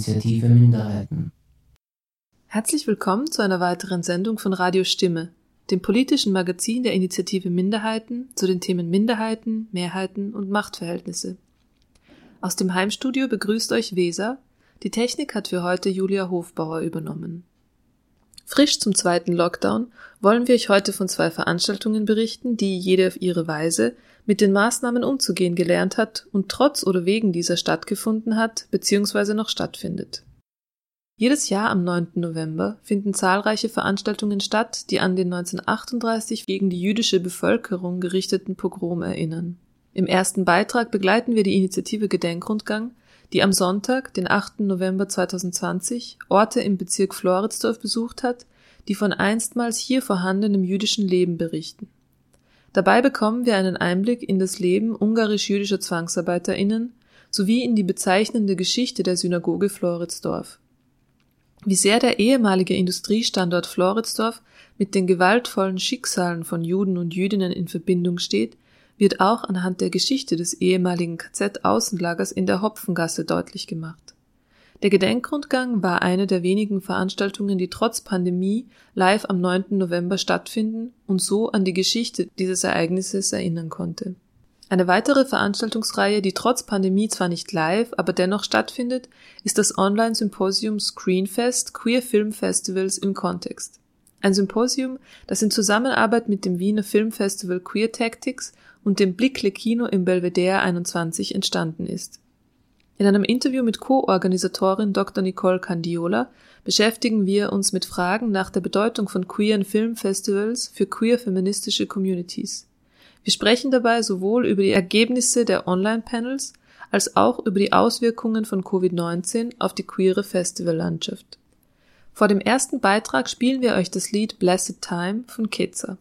Initiative Minderheiten. Herzlich willkommen zu einer weiteren Sendung von Radio Stimme, dem politischen Magazin der Initiative Minderheiten zu den Themen Minderheiten, Mehrheiten und Machtverhältnisse. Aus dem Heimstudio begrüßt euch Weser. Die Technik hat für heute Julia Hofbauer übernommen. Frisch zum zweiten Lockdown wollen wir euch heute von zwei Veranstaltungen berichten, die jede auf ihre Weise mit den Maßnahmen umzugehen gelernt hat und trotz oder wegen dieser stattgefunden hat bzw. noch stattfindet. Jedes Jahr am 9. November finden zahlreiche Veranstaltungen statt, die an den 1938 gegen die jüdische Bevölkerung gerichteten Pogrom erinnern. Im ersten Beitrag begleiten wir die Initiative Gedenkrundgang, die am Sonntag, den 8. November 2020, Orte im Bezirk Floridsdorf besucht hat, die von einstmals hier vorhandenem jüdischen Leben berichten. Dabei bekommen wir einen Einblick in das Leben ungarisch-jüdischer ZwangsarbeiterInnen sowie in die bezeichnende Geschichte der Synagoge Floridsdorf. Wie sehr der ehemalige Industriestandort Floridsdorf mit den gewaltvollen Schicksalen von Juden und Jüdinnen in Verbindung steht, wird auch anhand der Geschichte des ehemaligen KZ-Außenlagers in der Hopfengasse deutlich gemacht. Der Gedenkrundgang war eine der wenigen Veranstaltungen, die trotz Pandemie live am 9. November stattfinden und so an die Geschichte dieses Ereignisses erinnern konnte. Eine weitere Veranstaltungsreihe, die trotz Pandemie zwar nicht live, aber dennoch stattfindet, ist das Online-Symposium Screenfest Queer Film Festivals im Kontext. Ein Symposium, das in Zusammenarbeit mit dem Wiener Filmfestival Queer Tactics und dem Blickle Kino im Belvedere 21 entstanden ist. In einem Interview mit Co-Organisatorin Dr. Nicole Candiola beschäftigen wir uns mit Fragen nach der Bedeutung von queeren Filmfestivals für queer-feministische Communities. Wir sprechen dabei sowohl über die Ergebnisse der Online-Panels als auch über die Auswirkungen von Covid-19 auf die queere Festivallandschaft. Vor dem ersten Beitrag spielen wir euch das Lied Blessed Time von Ketzer.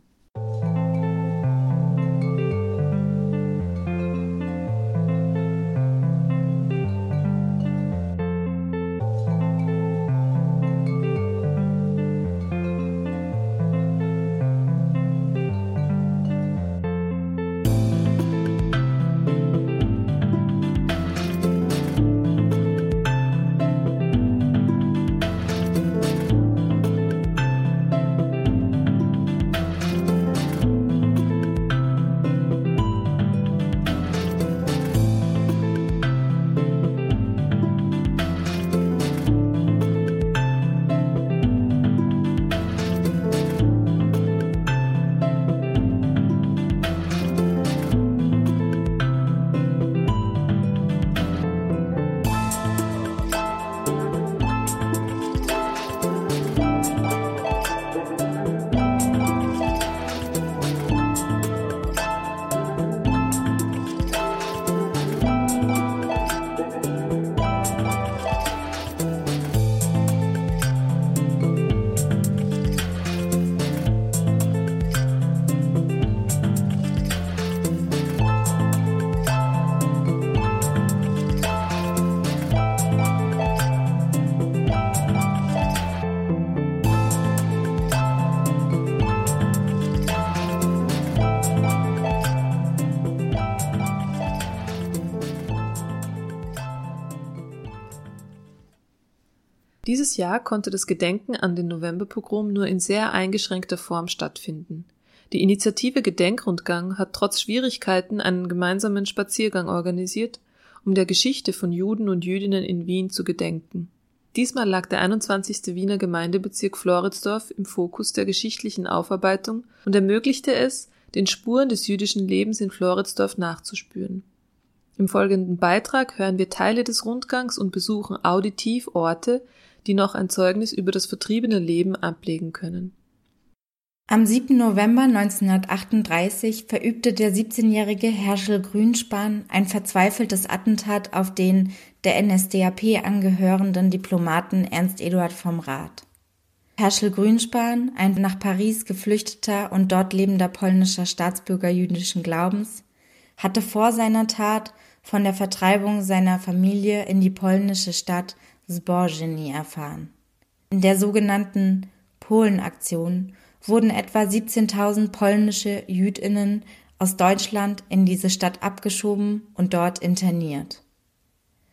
Dieses Jahr konnte das Gedenken an den Novemberpogrom nur in sehr eingeschränkter Form stattfinden. Die Initiative Gedenkrundgang hat trotz Schwierigkeiten einen gemeinsamen Spaziergang organisiert, um der Geschichte von Juden und Jüdinnen in Wien zu gedenken. Diesmal lag der 21. Wiener Gemeindebezirk Floridsdorf im Fokus der geschichtlichen Aufarbeitung und ermöglichte es, den Spuren des jüdischen Lebens in Floridsdorf nachzuspüren. Im folgenden Beitrag hören wir Teile des Rundgangs und besuchen auditiv Orte, die noch ein Zeugnis über das vertriebene Leben ablegen können. Am 7. November 1938 verübte der 17-jährige Herschel Grünspan ein verzweifeltes Attentat auf den der NSDAP angehörenden Diplomaten Ernst Eduard vom Rath. Herschel Grünspan, ein nach Paris geflüchteter und dort lebender polnischer Staatsbürger jüdischen Glaubens, hatte vor seiner Tat von der Vertreibung seiner Familie in die polnische Stadt Zborzyni erfahren. In der sogenannten Polenaktion wurden etwa 17.000 polnische Jüdinnen aus Deutschland in diese Stadt abgeschoben und dort interniert.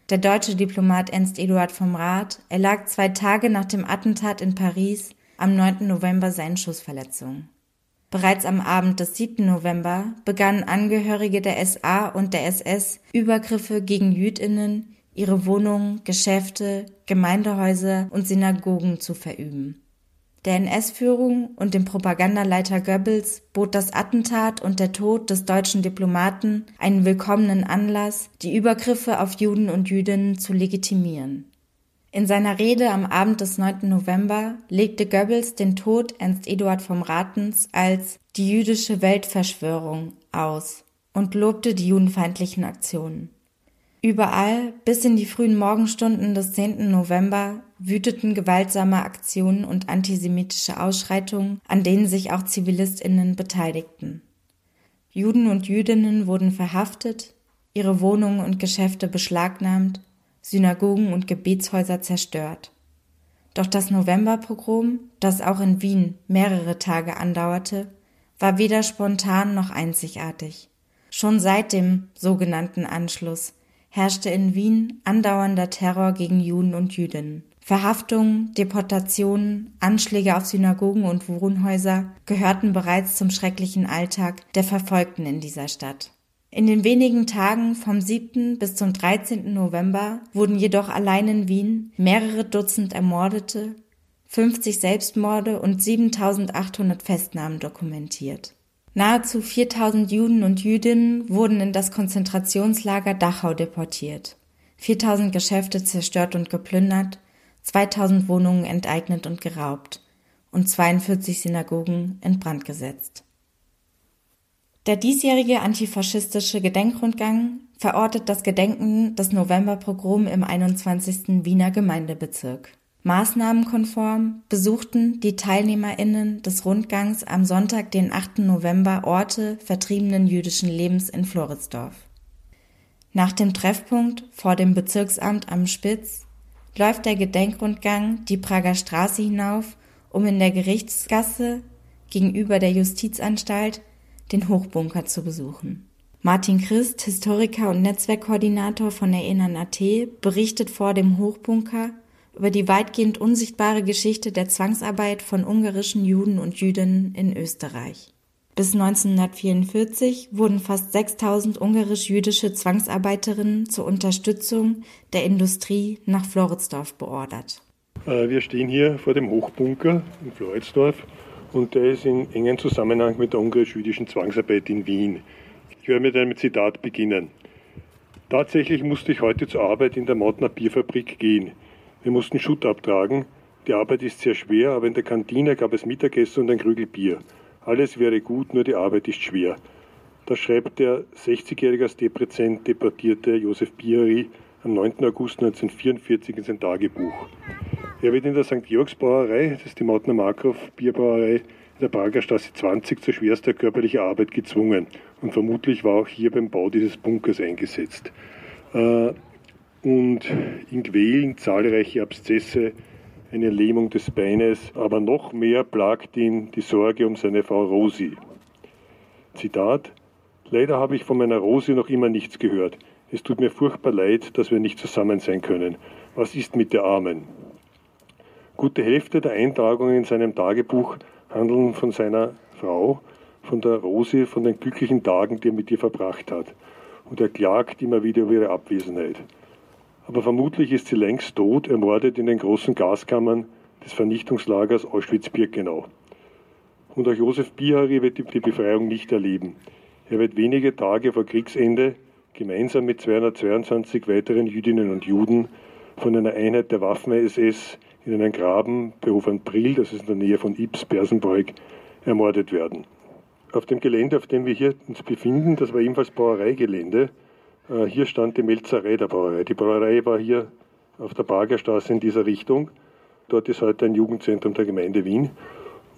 Der deutsche Diplomat Ernst Eduard vom Rath erlag zwei Tage nach dem Attentat in Paris am 9. November seinen Schussverletzungen. Bereits am Abend des 7. November begannen Angehörige der SA und der SS Übergriffe gegen Jüdinnen, ihre Wohnungen, Geschäfte, Gemeindehäuser und Synagogen zu verüben. Der NS-Führung und dem Propagandaleiter Goebbels bot das Attentat und der Tod des deutschen Diplomaten einen willkommenen Anlass, die Übergriffe auf Juden und Jüdinnen zu legitimieren. In seiner Rede am Abend des 9. November legte Goebbels den Tod Ernst Eduard vom Ratens als die jüdische Weltverschwörung aus und lobte die judenfeindlichen Aktionen. Überall, bis in die frühen Morgenstunden des 10. November, wüteten gewaltsame Aktionen und antisemitische Ausschreitungen, an denen sich auch Zivilistinnen beteiligten. Juden und Jüdinnen wurden verhaftet, ihre Wohnungen und Geschäfte beschlagnahmt, Synagogen und Gebetshäuser zerstört. Doch das Novemberpogrom, das auch in Wien mehrere Tage andauerte, war weder spontan noch einzigartig. Schon seit dem sogenannten Anschluss herrschte in Wien andauernder Terror gegen Juden und Jüdinnen. Verhaftungen, Deportationen, Anschläge auf Synagogen und Wohnhäuser gehörten bereits zum schrecklichen Alltag der Verfolgten in dieser Stadt. In den wenigen Tagen vom 7. bis zum 13. November wurden jedoch allein in Wien mehrere Dutzend Ermordete, 50 Selbstmorde und 7800 Festnahmen dokumentiert. Nahezu 4000 Juden und Jüdinnen wurden in das Konzentrationslager Dachau deportiert, 4000 Geschäfte zerstört und geplündert, 2000 Wohnungen enteignet und geraubt und 42 Synagogen in Brand gesetzt. Der diesjährige antifaschistische Gedenkrundgang verortet das Gedenken des Novemberpogrom im 21. Wiener Gemeindebezirk. Maßnahmenkonform besuchten die TeilnehmerInnen des Rundgangs am Sonntag, den 8. November, Orte vertriebenen jüdischen Lebens in Floridsdorf. Nach dem Treffpunkt vor dem Bezirksamt am Spitz läuft der Gedenkrundgang die Prager Straße hinauf, um in der Gerichtsgasse gegenüber der Justizanstalt den Hochbunker zu besuchen. Martin Christ, Historiker und Netzwerkkoordinator von Erinnern AT, berichtet vor dem Hochbunker über die weitgehend unsichtbare Geschichte der Zwangsarbeit von ungarischen Juden und Jüdinnen in Österreich. Bis 1944 wurden fast 6000 ungarisch-jüdische Zwangsarbeiterinnen zur Unterstützung der Industrie nach Floridsdorf beordert. Äh, wir stehen hier vor dem Hochbunker in Floridsdorf und der ist in engem Zusammenhang mit der ungarisch-jüdischen Zwangsarbeit in Wien. Ich werde mit einem Zitat beginnen. Tatsächlich musste ich heute zur Arbeit in der Mottner Bierfabrik gehen. Wir mussten Schutt abtragen. Die Arbeit ist sehr schwer, aber in der Kantine gab es Mittagessen und ein Krügel Bier. Alles wäre gut, nur die Arbeit ist schwer. Das schreibt der 60-jährige als Deprezent deportierte Josef Bieri am 9. August 1944 in sein Tagebuch. Er wird in der St. Georgs Brauerei, das ist die Mautner Markov Bierbrauerei, in der Prager Straße 20 zu schwerster körperlicher Arbeit gezwungen und vermutlich war auch hier beim Bau dieses Bunkers eingesetzt. Äh, und ihn quälen zahlreiche Abszesse, eine Lähmung des Beines, aber noch mehr plagt ihn die Sorge um seine Frau Rosi. Zitat Leider habe ich von meiner Rosi noch immer nichts gehört. Es tut mir furchtbar leid, dass wir nicht zusammen sein können. Was ist mit der Armen? Gute Hälfte der Eintragungen in seinem Tagebuch handeln von seiner Frau, von der Rosi, von den glücklichen Tagen, die er mit ihr verbracht hat. Und er klagt immer wieder über ihre Abwesenheit aber vermutlich ist sie längst tot, ermordet in den großen Gaskammern des Vernichtungslagers Auschwitz-Birkenau. Und auch Josef Bihari wird die Befreiung nicht erleben. Er wird wenige Tage vor Kriegsende gemeinsam mit 222 weiteren Jüdinnen und Juden von einer Einheit der Waffen-SS in einen Graben bei Hofernbril, das ist in der Nähe von Ips, Bersenbeug, ermordet werden. Auf dem Gelände, auf dem wir hier uns befinden, das war ebenfalls Brauereigelände, hier stand die Melzerei der Brauerei. Die Brauerei war hier auf der Bargerstraße in dieser Richtung. Dort ist heute ein Jugendzentrum der Gemeinde Wien.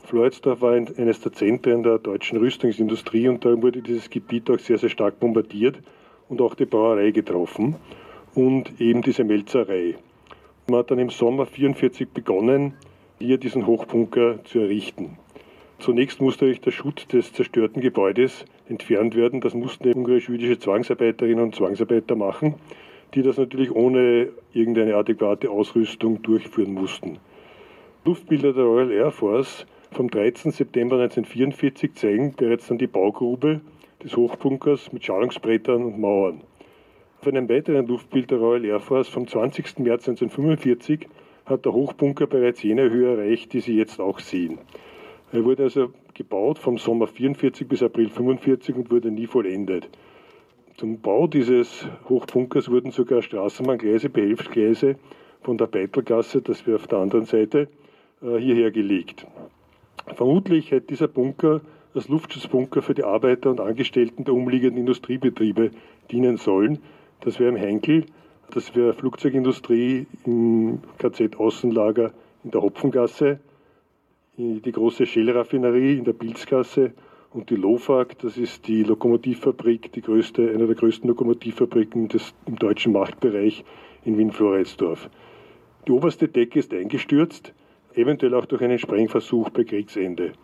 Floridsdorf war eines der Zentren der deutschen Rüstungsindustrie und da wurde dieses Gebiet auch sehr, sehr stark bombardiert und auch die Brauerei getroffen und eben diese Melzerei. Man hat dann im Sommer 1944 begonnen, hier diesen Hochbunker zu errichten. Zunächst musste durch der Schutt des zerstörten Gebäudes entfernt werden. Das mussten ungarisch-jüdische Zwangsarbeiterinnen und Zwangsarbeiter machen. die das natürlich ohne irgendeine adäquate Ausrüstung durchführen mussten. Luftbilder der Royal Air Force vom 13. September 1944 zeigen bereits dann die Baugrube des Hochbunkers mit Schallungsbrettern und Mauern. Auf einem weiteren Luftbild der Royal Air Force vom 20. März 1945 hat der Hochbunker bereits jene Höhe erreicht, die Sie jetzt auch sehen. Er wurde also gebaut vom Sommer 44 bis April 45 und wurde nie vollendet. Zum Bau dieses Hochbunkers wurden sogar Straßenbahngleise, Behelfsgleise von der Beitelgasse, das wäre auf der anderen Seite, äh, hierher gelegt. Vermutlich hätte dieser Bunker als Luftschutzbunker für die Arbeiter und Angestellten der umliegenden Industriebetriebe dienen sollen. Das wäre im Henkel, das wäre Flugzeugindustrie im KZ-Außenlager in der Hopfengasse, die große Shell-Raffinerie in der Pilzgasse und die LOFAG, das ist die Lokomotivfabrik, die größte, eine der größten Lokomotivfabriken des, im deutschen Machtbereich in Wien-Floridsdorf. Die oberste Decke ist eingestürzt, eventuell auch durch einen Sprengversuch bei Kriegsende.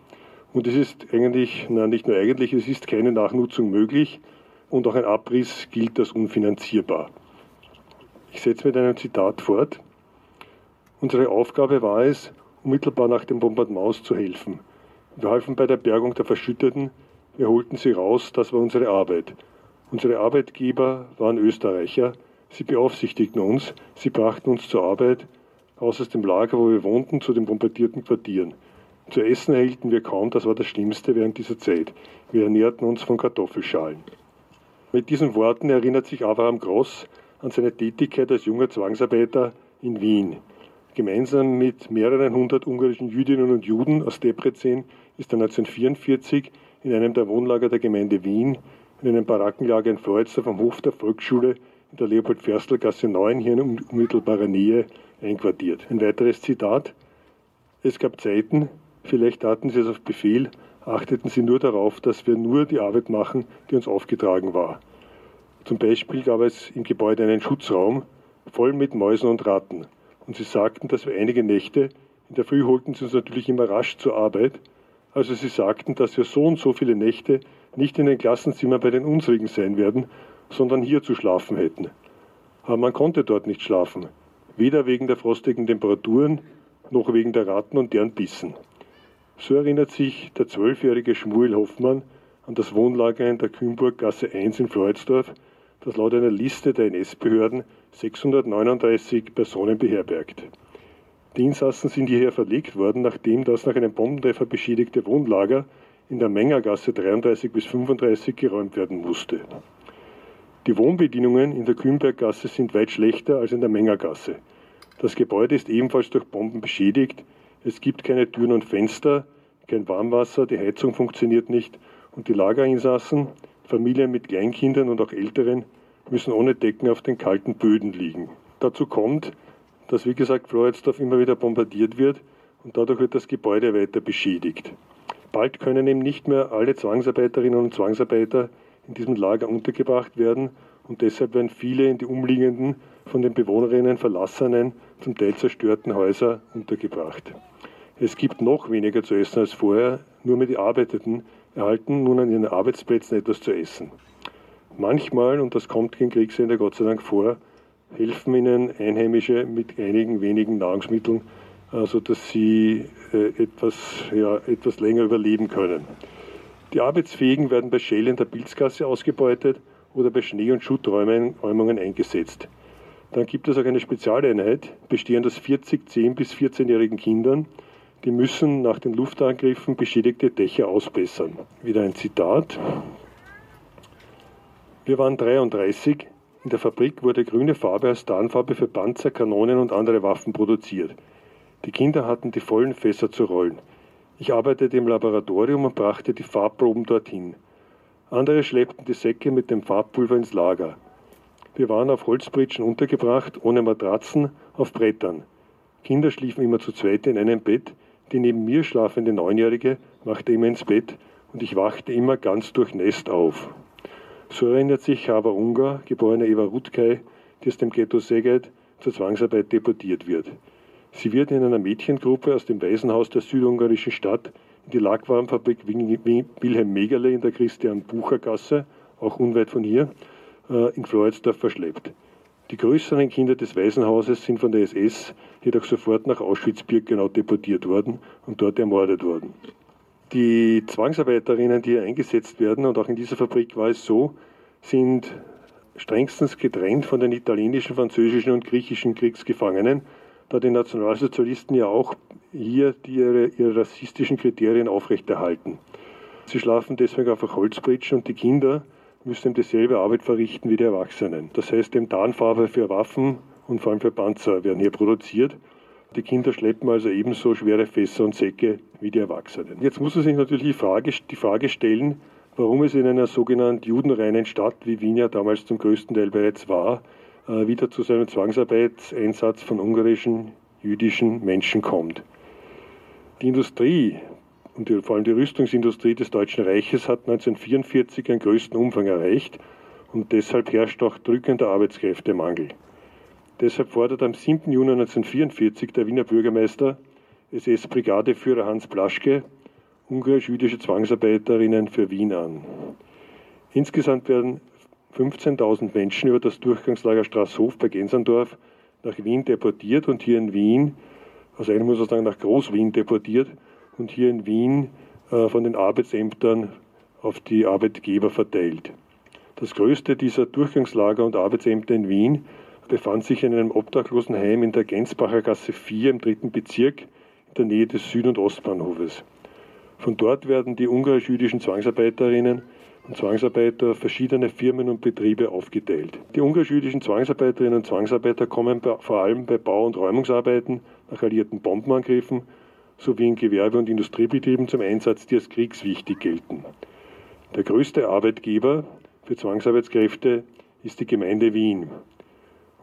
Und es ist eigentlich, na nicht nur eigentlich, es ist keine Nachnutzung möglich und auch ein Abriss gilt als unfinanzierbar. Ich setze mit einem Zitat fort. Unsere Aufgabe war es, unmittelbar nach dem Bombardement zu helfen. Wir halfen bei der Bergung der Verschütteten, wir holten sie raus, das war unsere Arbeit. Unsere Arbeitgeber waren Österreicher, sie beaufsichtigten uns, sie brachten uns zur Arbeit, raus aus dem Lager, wo wir wohnten, zu den bombardierten Quartieren. Zu essen erhielten wir kaum, das war das Schlimmste während dieser Zeit. Wir ernährten uns von Kartoffelschalen. Mit diesen Worten erinnert sich Abraham Gross an seine Tätigkeit als junger Zwangsarbeiter in Wien. Gemeinsam mit mehreren hundert ungarischen Jüdinnen und Juden aus Debrecen ist er 1944 in einem der Wohnlager der Gemeinde Wien in einem Barackenlager in Freudster vom Hof der Volksschule in der Leopold-Ferstl-Gasse 9 hier in unmittelbarer Nähe einquartiert. Ein weiteres Zitat. Es gab Zeiten, Vielleicht taten sie es auf Befehl, achteten sie nur darauf, dass wir nur die Arbeit machen, die uns aufgetragen war. Zum Beispiel gab es im Gebäude einen Schutzraum voll mit Mäusen und Ratten. Und sie sagten, dass wir einige Nächte, in der Früh holten sie uns natürlich immer rasch zur Arbeit, also sie sagten, dass wir so und so viele Nächte nicht in den Klassenzimmern bei den unsrigen sein werden, sondern hier zu schlafen hätten. Aber man konnte dort nicht schlafen, weder wegen der frostigen Temperaturen noch wegen der Ratten und deren Bissen. So erinnert sich der zwölfjährige Schmuel Hoffmann an das Wohnlager in der Kühnburggasse 1 in Floridsdorf, das laut einer Liste der NS-Behörden 639 Personen beherbergt. Die Insassen sind hierher verlegt worden, nachdem das nach einem Bombentreffer beschädigte Wohnlager in der Mengergasse 33 bis 35 geräumt werden musste. Die Wohnbedienungen in der Kühnberggasse sind weit schlechter als in der Mengergasse. Das Gebäude ist ebenfalls durch Bomben beschädigt, es gibt keine Türen und Fenster, kein Warmwasser, die Heizung funktioniert nicht und die Lagerinsassen, Familien mit Kleinkindern und auch Älteren, müssen ohne Decken auf den kalten Böden liegen. Dazu kommt, dass wie gesagt Floridsdorf immer wieder bombardiert wird und dadurch wird das Gebäude weiter beschädigt. Bald können eben nicht mehr alle Zwangsarbeiterinnen und Zwangsarbeiter in diesem Lager untergebracht werden und deshalb werden viele in die umliegenden, von den Bewohnerinnen verlassenen, zum Teil zerstörten Häuser untergebracht. Es gibt noch weniger zu essen als vorher, nur mehr die Arbeiteten erhalten nun an ihren Arbeitsplätzen etwas zu essen. Manchmal, und das kommt gegen Kriegsende Gott sei Dank vor, helfen ihnen Einheimische mit einigen wenigen Nahrungsmitteln, also dass sie äh, etwas, ja, etwas länger überleben können. Die Arbeitsfähigen werden bei Shell in der Pilzgasse ausgebeutet oder bei Schnee- und Schutträumungen eingesetzt. Dann gibt es auch eine Spezialeinheit, bestehend aus 40 10- bis 14-jährigen Kindern, die müssen nach den Luftangriffen beschädigte Dächer ausbessern. Wieder ein Zitat. Wir waren 33. In der Fabrik wurde grüne Farbe als Tarnfarbe für Panzer, Kanonen und andere Waffen produziert. Die Kinder hatten die vollen Fässer zu rollen. Ich arbeitete im Laboratorium und brachte die Farbproben dorthin. Andere schleppten die Säcke mit dem Farbpulver ins Lager. Wir waren auf Holzpritschen untergebracht, ohne Matratzen, auf Brettern. Kinder schliefen immer zu zweit in einem Bett, die neben mir schlafende Neunjährige machte immer ins Bett und ich wachte immer ganz durchnässt auf. So erinnert sich Chava Ungar, geborene Eva Rutkay, die aus dem Ghetto Szeged zur Zwangsarbeit deportiert wird. Sie wird in einer Mädchengruppe aus dem Waisenhaus der südungarischen Stadt in die Lackwarenfabrik Wilhelm Megerle in der Christian Bucher Gasse, auch unweit von hier, äh, in Floridsdorf verschleppt. Die größeren Kinder des Waisenhauses sind von der SS jedoch sofort nach Auschwitz-Birkenau deportiert worden und dort ermordet worden. Die Zwangsarbeiterinnen, die hier eingesetzt werden, und auch in dieser Fabrik war es so, sind strengstens getrennt von den italienischen, französischen und griechischen Kriegsgefangenen, da die Nationalsozialisten ja auch hier die ihre, ihre rassistischen Kriterien aufrechterhalten. Sie schlafen deswegen auf Holzbritschen und die Kinder müssen dieselbe Arbeit verrichten wie die Erwachsenen. Das heißt, dem Tarnfarbe für Waffen und vor allem für Panzer werden hier produziert. Die Kinder schleppen also ebenso schwere Fässer und Säcke wie die Erwachsenen. Jetzt muss man sich natürlich die Frage, die Frage stellen, warum es in einer sogenannten judenreinen Stadt, wie Wien ja damals zum größten Teil bereits war, äh, wieder zu seinem Zwangsarbeitseinsatz von ungarischen jüdischen Menschen kommt. Die Industrie und die, vor allem die Rüstungsindustrie des Deutschen Reiches hat 1944 einen größten Umfang erreicht und deshalb herrscht auch drückender Arbeitskräftemangel. Deshalb fordert am 7. Juni 1944 der Wiener Bürgermeister SS-Brigadeführer Hans Plaschke ungarisch-jüdische Zwangsarbeiterinnen für Wien an. Insgesamt werden 15.000 Menschen über das Durchgangslager Straßhof bei Gensandorf nach Wien deportiert und hier in Wien, also eigentlich muss man sagen nach Groß-Wien deportiert und hier in Wien äh, von den Arbeitsämtern auf die Arbeitgeber verteilt. Das größte dieser Durchgangslager und Arbeitsämter in Wien befand sich in einem Obdachlosenheim in der Gensbacher Gasse 4 im dritten Bezirk in der Nähe des Süd- und Ostbahnhofes. Von dort werden die ungarisch-jüdischen Zwangsarbeiterinnen und Zwangsarbeiter verschiedener Firmen und Betriebe aufgeteilt. Die ungarisch-jüdischen Zwangsarbeiterinnen und Zwangsarbeiter kommen vor allem bei Bau- und Räumungsarbeiten nach alliierten Bombenangriffen sowie in Gewerbe- und Industriebetrieben zum Einsatz, die als kriegswichtig gelten. Der größte Arbeitgeber für Zwangsarbeitskräfte ist die Gemeinde Wien.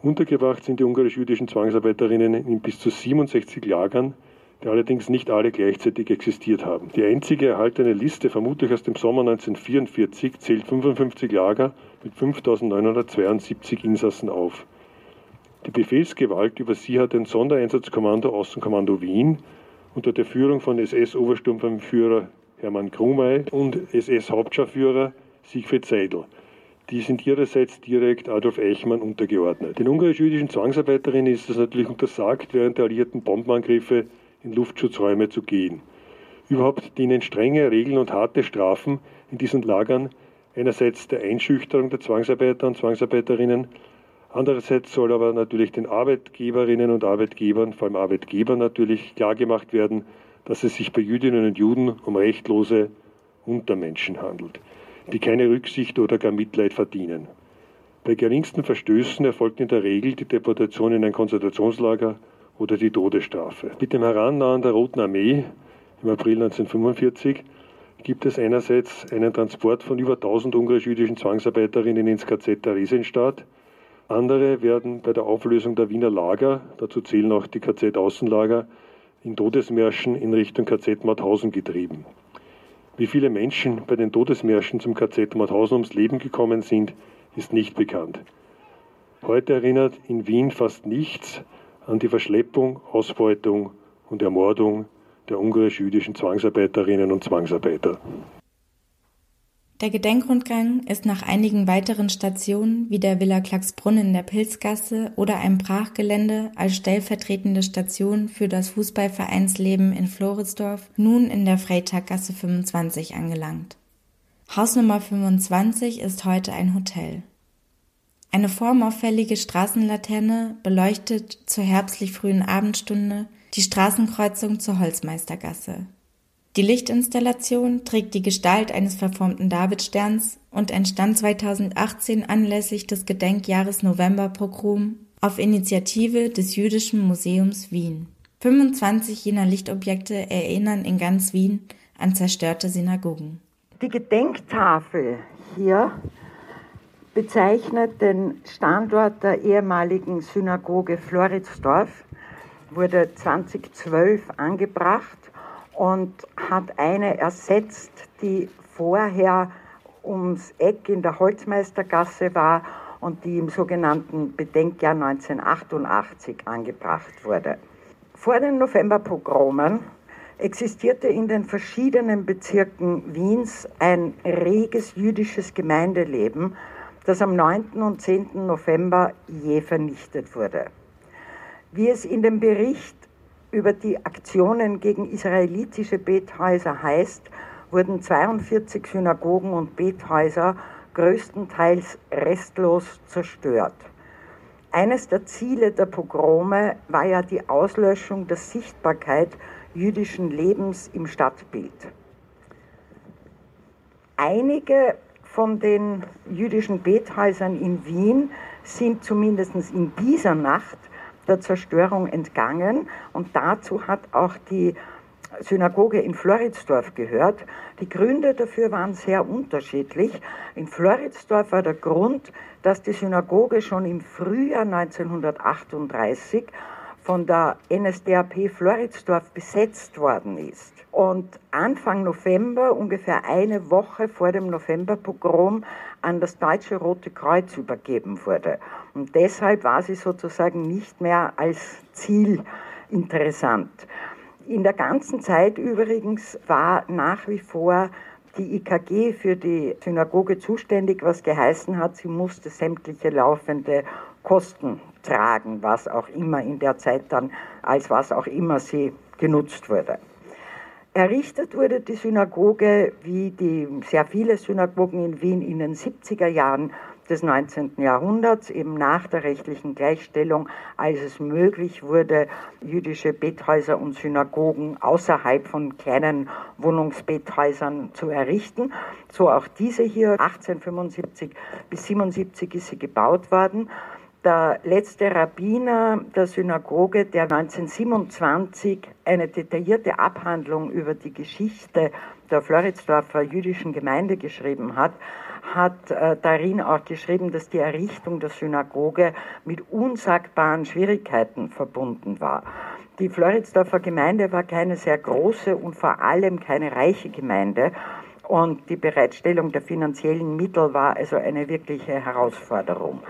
Untergebracht sind die ungarisch-jüdischen Zwangsarbeiterinnen in bis zu 67 Lagern, die allerdings nicht alle gleichzeitig existiert haben. Die einzige erhaltene Liste, vermutlich aus dem Sommer 1944, zählt 55 Lager mit 5.972 Insassen auf. Die Befehlsgewalt über sie hat ein Sondereinsatzkommando Außenkommando Wien unter der Führung von SS-Obersturmführer Hermann Krumay und SS-Hauptscharführer Siegfried Seidel. Die sind ihrerseits direkt Adolf Eichmann untergeordnet. Den ungarisch-jüdischen Zwangsarbeiterinnen ist es natürlich untersagt, während der alliierten Bombenangriffe in Luftschutzräume zu gehen. Überhaupt dienen strenge Regeln und harte Strafen in diesen Lagern einerseits der Einschüchterung der Zwangsarbeiter und Zwangsarbeiterinnen, andererseits soll aber natürlich den Arbeitgeberinnen und Arbeitgebern, vor allem Arbeitgebern natürlich klargemacht werden, dass es sich bei Jüdinnen und Juden um rechtlose Untermenschen handelt die keine Rücksicht oder gar Mitleid verdienen. Bei geringsten Verstößen erfolgt in der Regel die Deportation in ein Konzentrationslager oder die Todesstrafe. Mit dem Herannahen der Roten Armee im April 1945 gibt es einerseits einen Transport von über 1000 ungarisch-jüdischen Zwangsarbeiterinnen ins KZ Theresienstadt. Andere werden bei der Auflösung der Wiener Lager, dazu zählen auch die KZ-Außenlager, in Todesmärschen in Richtung KZ Mauthausen getrieben. Wie viele Menschen bei den Todesmärschen zum KZ Mauthausen ums Leben gekommen sind, ist nicht bekannt. Heute erinnert in Wien fast nichts an die Verschleppung, Ausbeutung und Ermordung der ungarisch-jüdischen Zwangsarbeiterinnen und Zwangsarbeiter. Der Gedenkrundgang ist nach einigen weiteren Stationen wie der Villa Klacksbrunn in der Pilzgasse oder einem Brachgelände als stellvertretende Station für das Fußballvereinsleben in Floridsdorf nun in der Freitaggasse 25 angelangt. Haus Nummer 25 ist heute ein Hotel. Eine formauffällige Straßenlaterne beleuchtet zur herbstlich frühen Abendstunde die Straßenkreuzung zur Holzmeistergasse. Die Lichtinstallation trägt die Gestalt eines verformten Davidsterns und entstand 2018 anlässlich des Gedenkjahres Novemberpogrom auf Initiative des Jüdischen Museums Wien. 25 jener Lichtobjekte erinnern in ganz Wien an zerstörte Synagogen. Die Gedenktafel hier bezeichnet den Standort der ehemaligen Synagoge Floridsdorf, wurde 2012 angebracht und hat eine ersetzt, die vorher ums Eck in der Holzmeistergasse war und die im sogenannten Bedenkjahr 1988 angebracht wurde. Vor den Novemberpogromen existierte in den verschiedenen Bezirken Wiens ein reges jüdisches Gemeindeleben, das am 9. und 10. November je vernichtet wurde. Wie es in dem Bericht über die Aktionen gegen israelitische Bethäuser heißt, wurden 42 Synagogen und Bethäuser größtenteils restlos zerstört. Eines der Ziele der Pogrome war ja die Auslöschung der Sichtbarkeit jüdischen Lebens im Stadtbild. Einige von den jüdischen Bethäusern in Wien sind zumindest in dieser Nacht der Zerstörung entgangen und dazu hat auch die Synagoge in Floridsdorf gehört. Die Gründe dafür waren sehr unterschiedlich. In Floridsdorf war der Grund, dass die Synagoge schon im Frühjahr 1938 von der NSDAP Floridsdorf besetzt worden ist. Und Anfang November, ungefähr eine Woche vor dem Novemberpogrom, an das Deutsche Rote Kreuz übergeben wurde. Und deshalb war sie sozusagen nicht mehr als Ziel interessant. In der ganzen Zeit übrigens war nach wie vor die IKG für die Synagoge zuständig, was geheißen hat, sie musste sämtliche laufende Kosten tragen, was auch immer in der Zeit dann, als was auch immer sie genutzt wurde. Errichtet wurde die Synagoge, wie die sehr viele Synagogen in Wien in den 70er Jahren des 19. Jahrhunderts, eben nach der rechtlichen Gleichstellung, als es möglich wurde, jüdische Bethäuser und Synagogen außerhalb von kleinen Wohnungsbethäusern zu errichten. So auch diese hier, 1875 bis 77 ist sie gebaut worden. Der letzte Rabbiner der Synagoge, der 1927 eine detaillierte Abhandlung über die Geschichte der Floridsdorfer jüdischen Gemeinde geschrieben hat, hat äh, darin auch geschrieben, dass die Errichtung der Synagoge mit unsagbaren Schwierigkeiten verbunden war. Die Floridsdorfer Gemeinde war keine sehr große und vor allem keine reiche Gemeinde. Und die Bereitstellung der finanziellen Mittel war also eine wirkliche Herausforderung.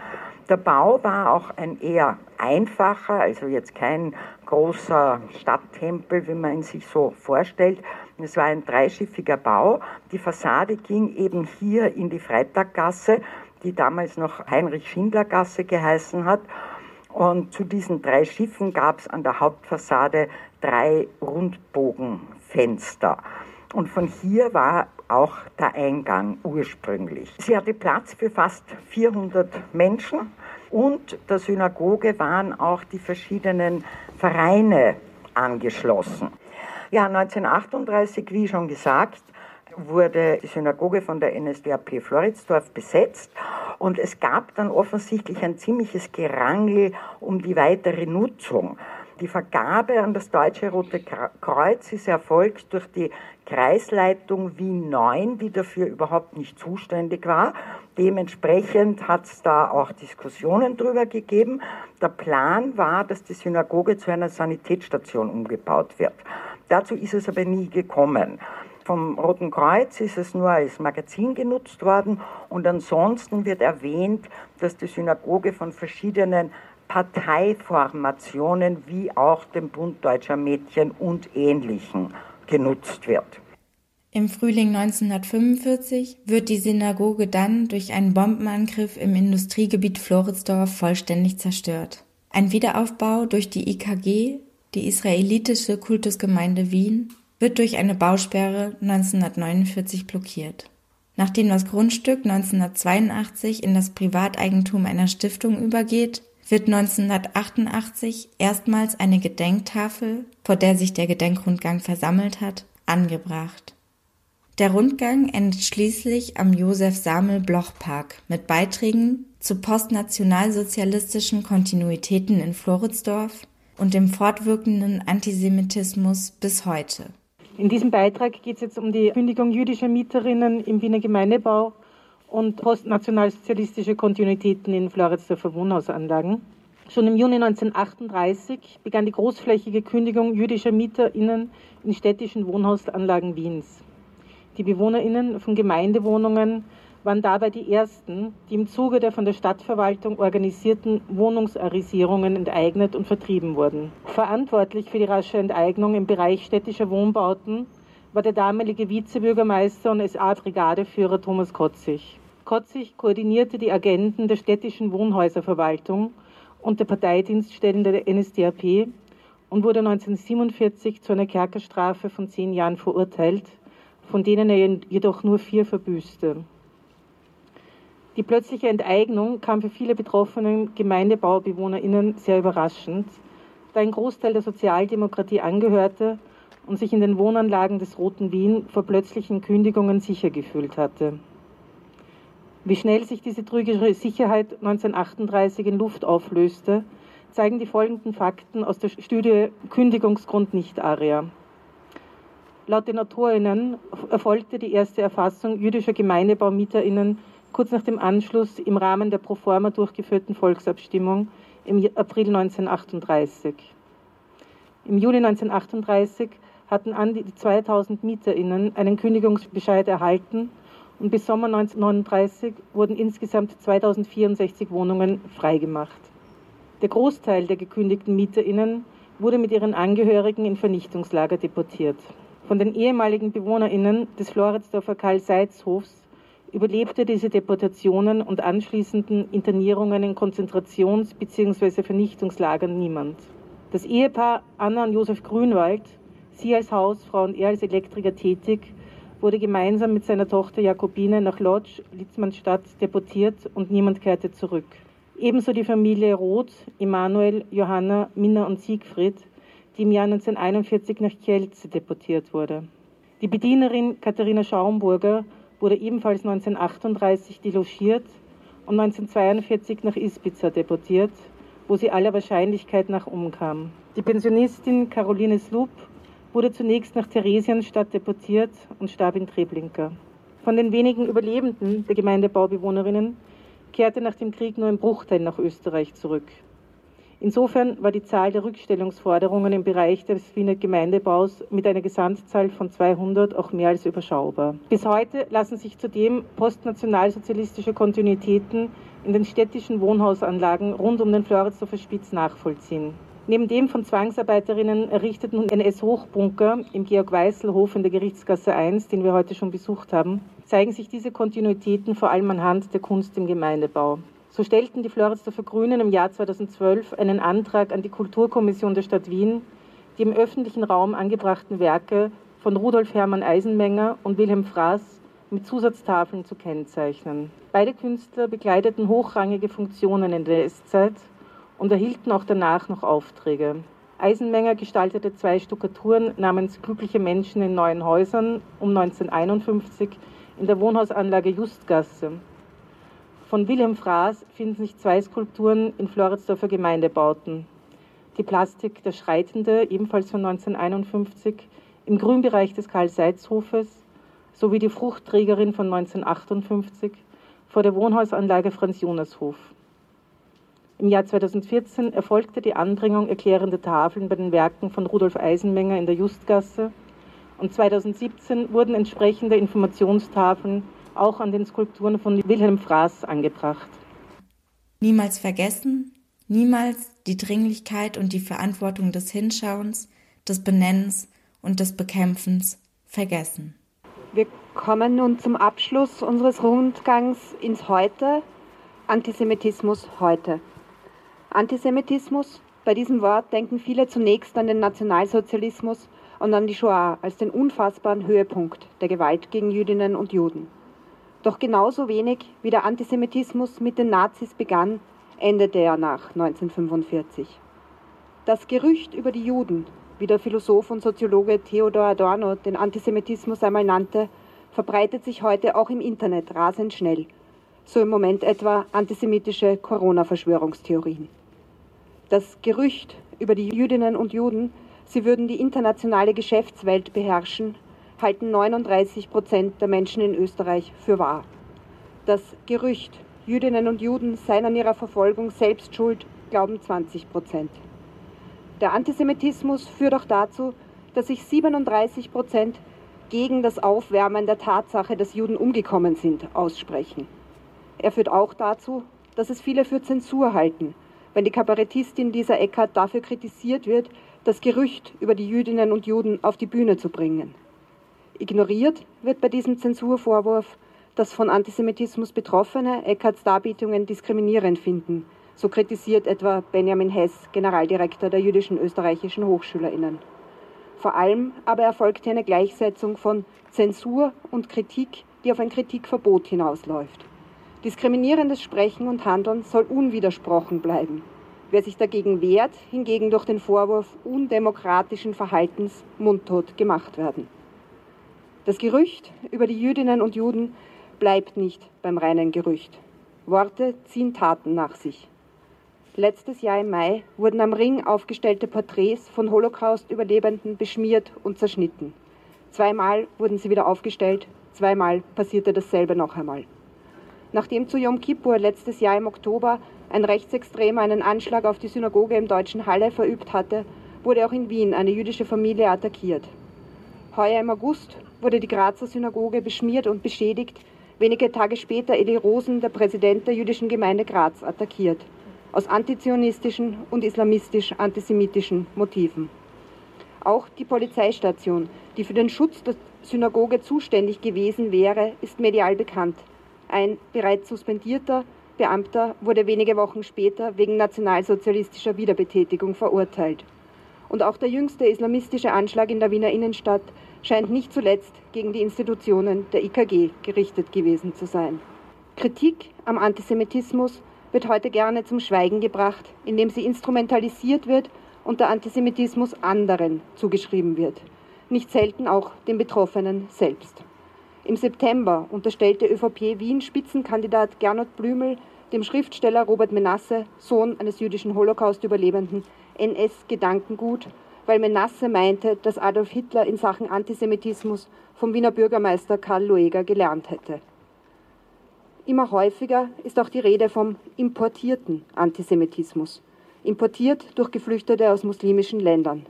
Der Bau war auch ein eher einfacher, also jetzt kein großer Stadttempel, wie man ihn sich so vorstellt. Es war ein dreischiffiger Bau. Die Fassade ging eben hier in die Freitaggasse, die damals noch Heinrich-Schindler-Gasse geheißen hat. Und zu diesen drei Schiffen gab es an der Hauptfassade drei Rundbogenfenster. Und von hier war auch der Eingang ursprünglich. Sie hatte Platz für fast 400 Menschen und der Synagoge waren auch die verschiedenen Vereine angeschlossen. Ja, 1938, wie schon gesagt, wurde die Synagoge von der NSDAP Floridsdorf besetzt und es gab dann offensichtlich ein ziemliches Gerangel um die weitere Nutzung. Die Vergabe an das Deutsche Rote Kreuz ist erfolgt durch die Kreisleitung Wien 9, die dafür überhaupt nicht zuständig war. Dementsprechend hat es da auch Diskussionen drüber gegeben. Der Plan war, dass die Synagoge zu einer Sanitätsstation umgebaut wird. Dazu ist es aber nie gekommen. Vom Roten Kreuz ist es nur als Magazin genutzt worden und ansonsten wird erwähnt, dass die Synagoge von verschiedenen Parteiformationen wie auch dem Bund Deutscher Mädchen und Ähnlichen genutzt wird. Im Frühling 1945 wird die Synagoge dann durch einen Bombenangriff im Industriegebiet Floridsdorf vollständig zerstört. Ein Wiederaufbau durch die IKG, die israelitische Kultusgemeinde Wien, wird durch eine Bausperre 1949 blockiert. Nachdem das Grundstück 1982 in das Privateigentum einer Stiftung übergeht, wird 1988 erstmals eine Gedenktafel, vor der sich der Gedenkrundgang versammelt hat, angebracht. Der Rundgang endet schließlich am Josef-Samel-Bloch-Park mit Beiträgen zu postnationalsozialistischen Kontinuitäten in Floridsdorf und dem fortwirkenden Antisemitismus bis heute. In diesem Beitrag geht es jetzt um die Kündigung jüdischer Mieterinnen im Wiener Gemeindebau und postnationalsozialistische Kontinuitäten in Floridsdorfer Wohnhausanlagen. Schon im Juni 1938 begann die großflächige Kündigung jüdischer MieterInnen in städtischen Wohnhausanlagen Wiens. Die BewohnerInnen von Gemeindewohnungen waren dabei die ersten, die im Zuge der von der Stadtverwaltung organisierten Wohnungsarisierungen enteignet und vertrieben wurden. Verantwortlich für die rasche Enteignung im Bereich städtischer Wohnbauten war der damalige Vizebürgermeister und SA-Brigadeführer Thomas Kotzig. Kotzig koordinierte die Agenten der städtischen Wohnhäuserverwaltung und der Parteidienststellen der NSDAP und wurde 1947 zu einer Kerkerstrafe von zehn Jahren verurteilt, von denen er jedoch nur vier verbüßte. Die plötzliche Enteignung kam für viele betroffenen GemeindebaubewohnerInnen sehr überraschend, da ein Großteil der Sozialdemokratie angehörte und sich in den Wohnanlagen des Roten Wien vor plötzlichen Kündigungen sicher gefühlt hatte. Wie schnell sich diese trügerische Sicherheit 1938 in Luft auflöste, zeigen die folgenden Fakten aus der Studie Kündigungsgrund nicht ARIA. Laut den AutorInnen erfolgte die erste Erfassung jüdischer GemeindebauMieterInnen kurz nach dem Anschluss im Rahmen der pro forma durchgeführten Volksabstimmung im April 1938. Im Juli 1938 hatten an die 2000 MieterInnen einen Kündigungsbescheid erhalten und bis Sommer 1939 wurden insgesamt 2064 Wohnungen freigemacht. Der Großteil der gekündigten MieterInnen wurde mit ihren Angehörigen in Vernichtungslager deportiert. Von den ehemaligen BewohnerInnen des Floridsdorfer Karl-Seitz-Hofs überlebte diese Deportationen und anschließenden Internierungen in Konzentrations- bzw. Vernichtungslagern niemand. Das Ehepaar Anna und Josef Grünwald, sie als Hausfrau und er als Elektriker tätig, wurde gemeinsam mit seiner Tochter Jakobine nach Lodz, Litzmannstadt, deportiert und niemand kehrte zurück. Ebenso die Familie Roth, Emanuel, Johanna, Minna und Siegfried, die im Jahr 1941 nach Kielce deportiert wurde. Die Bedienerin Katharina Schaumburger wurde ebenfalls 1938 delogiert und 1942 nach Ispiza deportiert, wo sie aller Wahrscheinlichkeit nach umkam. Die Pensionistin Caroline Slup wurde zunächst nach Theresienstadt deportiert und starb in Treblinka. Von den wenigen Überlebenden der Gemeindebaubewohnerinnen kehrte nach dem Krieg nur ein Bruchteil nach Österreich zurück. Insofern war die Zahl der Rückstellungsforderungen im Bereich des Wiener Gemeindebaus mit einer Gesamtzahl von 200 auch mehr als überschaubar. Bis heute lassen sich zudem postnationalsozialistische Kontinuitäten in den städtischen Wohnhausanlagen rund um den Floridsdorfer Spitz nachvollziehen. Neben dem von Zwangsarbeiterinnen errichteten NS-Hochbunker im Georg-Weißel-Hof in der Gerichtsgasse 1, den wir heute schon besucht haben, zeigen sich diese Kontinuitäten vor allem anhand der Kunst im Gemeindebau. So stellten die Floridsdorfer Grünen im Jahr 2012 einen Antrag an die Kulturkommission der Stadt Wien, die im öffentlichen Raum angebrachten Werke von Rudolf Hermann Eisenmenger und Wilhelm Fraß mit Zusatztafeln zu kennzeichnen. Beide Künstler bekleideten hochrangige Funktionen in der S-Zeit und erhielten auch danach noch Aufträge. Eisenmenger gestaltete zwei Stuckaturen namens Glückliche Menschen in neuen Häusern um 1951 in der Wohnhausanlage Justgasse von Wilhelm Fraß finden sich zwei Skulpturen in Floridsdorfer Gemeindebauten. Die Plastik Der Schreitende, ebenfalls von 1951, im Grünbereich des Karl-Seitz-Hofes, sowie die Fruchtträgerin von 1958 vor der Wohnhausanlage Franz-Jonas-Hof. Im Jahr 2014 erfolgte die Anbringung erklärender Tafeln bei den Werken von Rudolf Eisenmenger in der Justgasse und 2017 wurden entsprechende Informationstafeln auch an den Skulpturen von Wilhelm Fraß angebracht. Niemals vergessen, niemals die Dringlichkeit und die Verantwortung des Hinschauens, des Benennens und des Bekämpfens vergessen. Wir kommen nun zum Abschluss unseres Rundgangs ins Heute. Antisemitismus heute. Antisemitismus, bei diesem Wort denken viele zunächst an den Nationalsozialismus und an die Shoah als den unfassbaren Höhepunkt der Gewalt gegen Jüdinnen und Juden. Doch genauso wenig wie der Antisemitismus mit den Nazis begann, endete er nach 1945. Das Gerücht über die Juden, wie der Philosoph und Soziologe Theodor Adorno den Antisemitismus einmal nannte, verbreitet sich heute auch im Internet rasend schnell. So im Moment etwa antisemitische Corona-Verschwörungstheorien. Das Gerücht über die Jüdinnen und Juden, sie würden die internationale Geschäftswelt beherrschen, halten 39 Prozent der Menschen in Österreich für wahr. Das Gerücht, Jüdinnen und Juden seien an ihrer Verfolgung selbst schuld, glauben 20 Prozent. Der Antisemitismus führt auch dazu, dass sich 37 Prozent gegen das Aufwärmen der Tatsache, dass Juden umgekommen sind, aussprechen. Er führt auch dazu, dass es viele für Zensur halten, wenn die Kabarettistin Lisa Eckert dafür kritisiert wird, das Gerücht über die Jüdinnen und Juden auf die Bühne zu bringen. Ignoriert wird bei diesem Zensurvorwurf, dass von Antisemitismus Betroffene Eckarts Darbietungen diskriminierend finden. So kritisiert etwa Benjamin Hess, Generaldirektor der jüdischen österreichischen Hochschülerinnen. Vor allem aber erfolgt hier eine Gleichsetzung von Zensur und Kritik, die auf ein Kritikverbot hinausläuft. Diskriminierendes Sprechen und Handeln soll unwidersprochen bleiben. Wer sich dagegen wehrt, hingegen durch den Vorwurf undemokratischen Verhaltens mundtot gemacht werden. Das Gerücht über die Jüdinnen und Juden bleibt nicht beim reinen Gerücht. Worte ziehen Taten nach sich. Letztes Jahr im Mai wurden am Ring aufgestellte Porträts von Holocaust-Überlebenden beschmiert und zerschnitten. Zweimal wurden sie wieder aufgestellt, zweimal passierte dasselbe noch einmal. Nachdem zu Yom Kippur letztes Jahr im Oktober ein Rechtsextremer einen Anschlag auf die Synagoge im deutschen Halle verübt hatte, wurde auch in Wien eine jüdische Familie attackiert. Heuer im August wurde die Grazer Synagoge beschmiert und beschädigt, wenige Tage später Eli Rosen, der Präsident der jüdischen Gemeinde Graz, attackiert aus antizionistischen und islamistisch-antisemitischen Motiven. Auch die Polizeistation, die für den Schutz der Synagoge zuständig gewesen wäre, ist medial bekannt. Ein bereits suspendierter Beamter wurde wenige Wochen später wegen nationalsozialistischer Wiederbetätigung verurteilt. Und auch der jüngste islamistische Anschlag in der Wiener Innenstadt scheint nicht zuletzt gegen die Institutionen der IKG gerichtet gewesen zu sein. Kritik am Antisemitismus wird heute gerne zum Schweigen gebracht, indem sie instrumentalisiert wird und der Antisemitismus anderen zugeschrieben wird, nicht selten auch den Betroffenen selbst. Im September unterstellte ÖVP Wien Spitzenkandidat Gernot Blümel dem Schriftsteller Robert Menasse, Sohn eines jüdischen Holocaust-Überlebenden, NS-Gedankengut, weil Menasse meinte, dass Adolf Hitler in Sachen Antisemitismus vom Wiener Bürgermeister Karl Lueger gelernt hätte. Immer häufiger ist auch die Rede vom importierten Antisemitismus, importiert durch Geflüchtete aus muslimischen Ländern.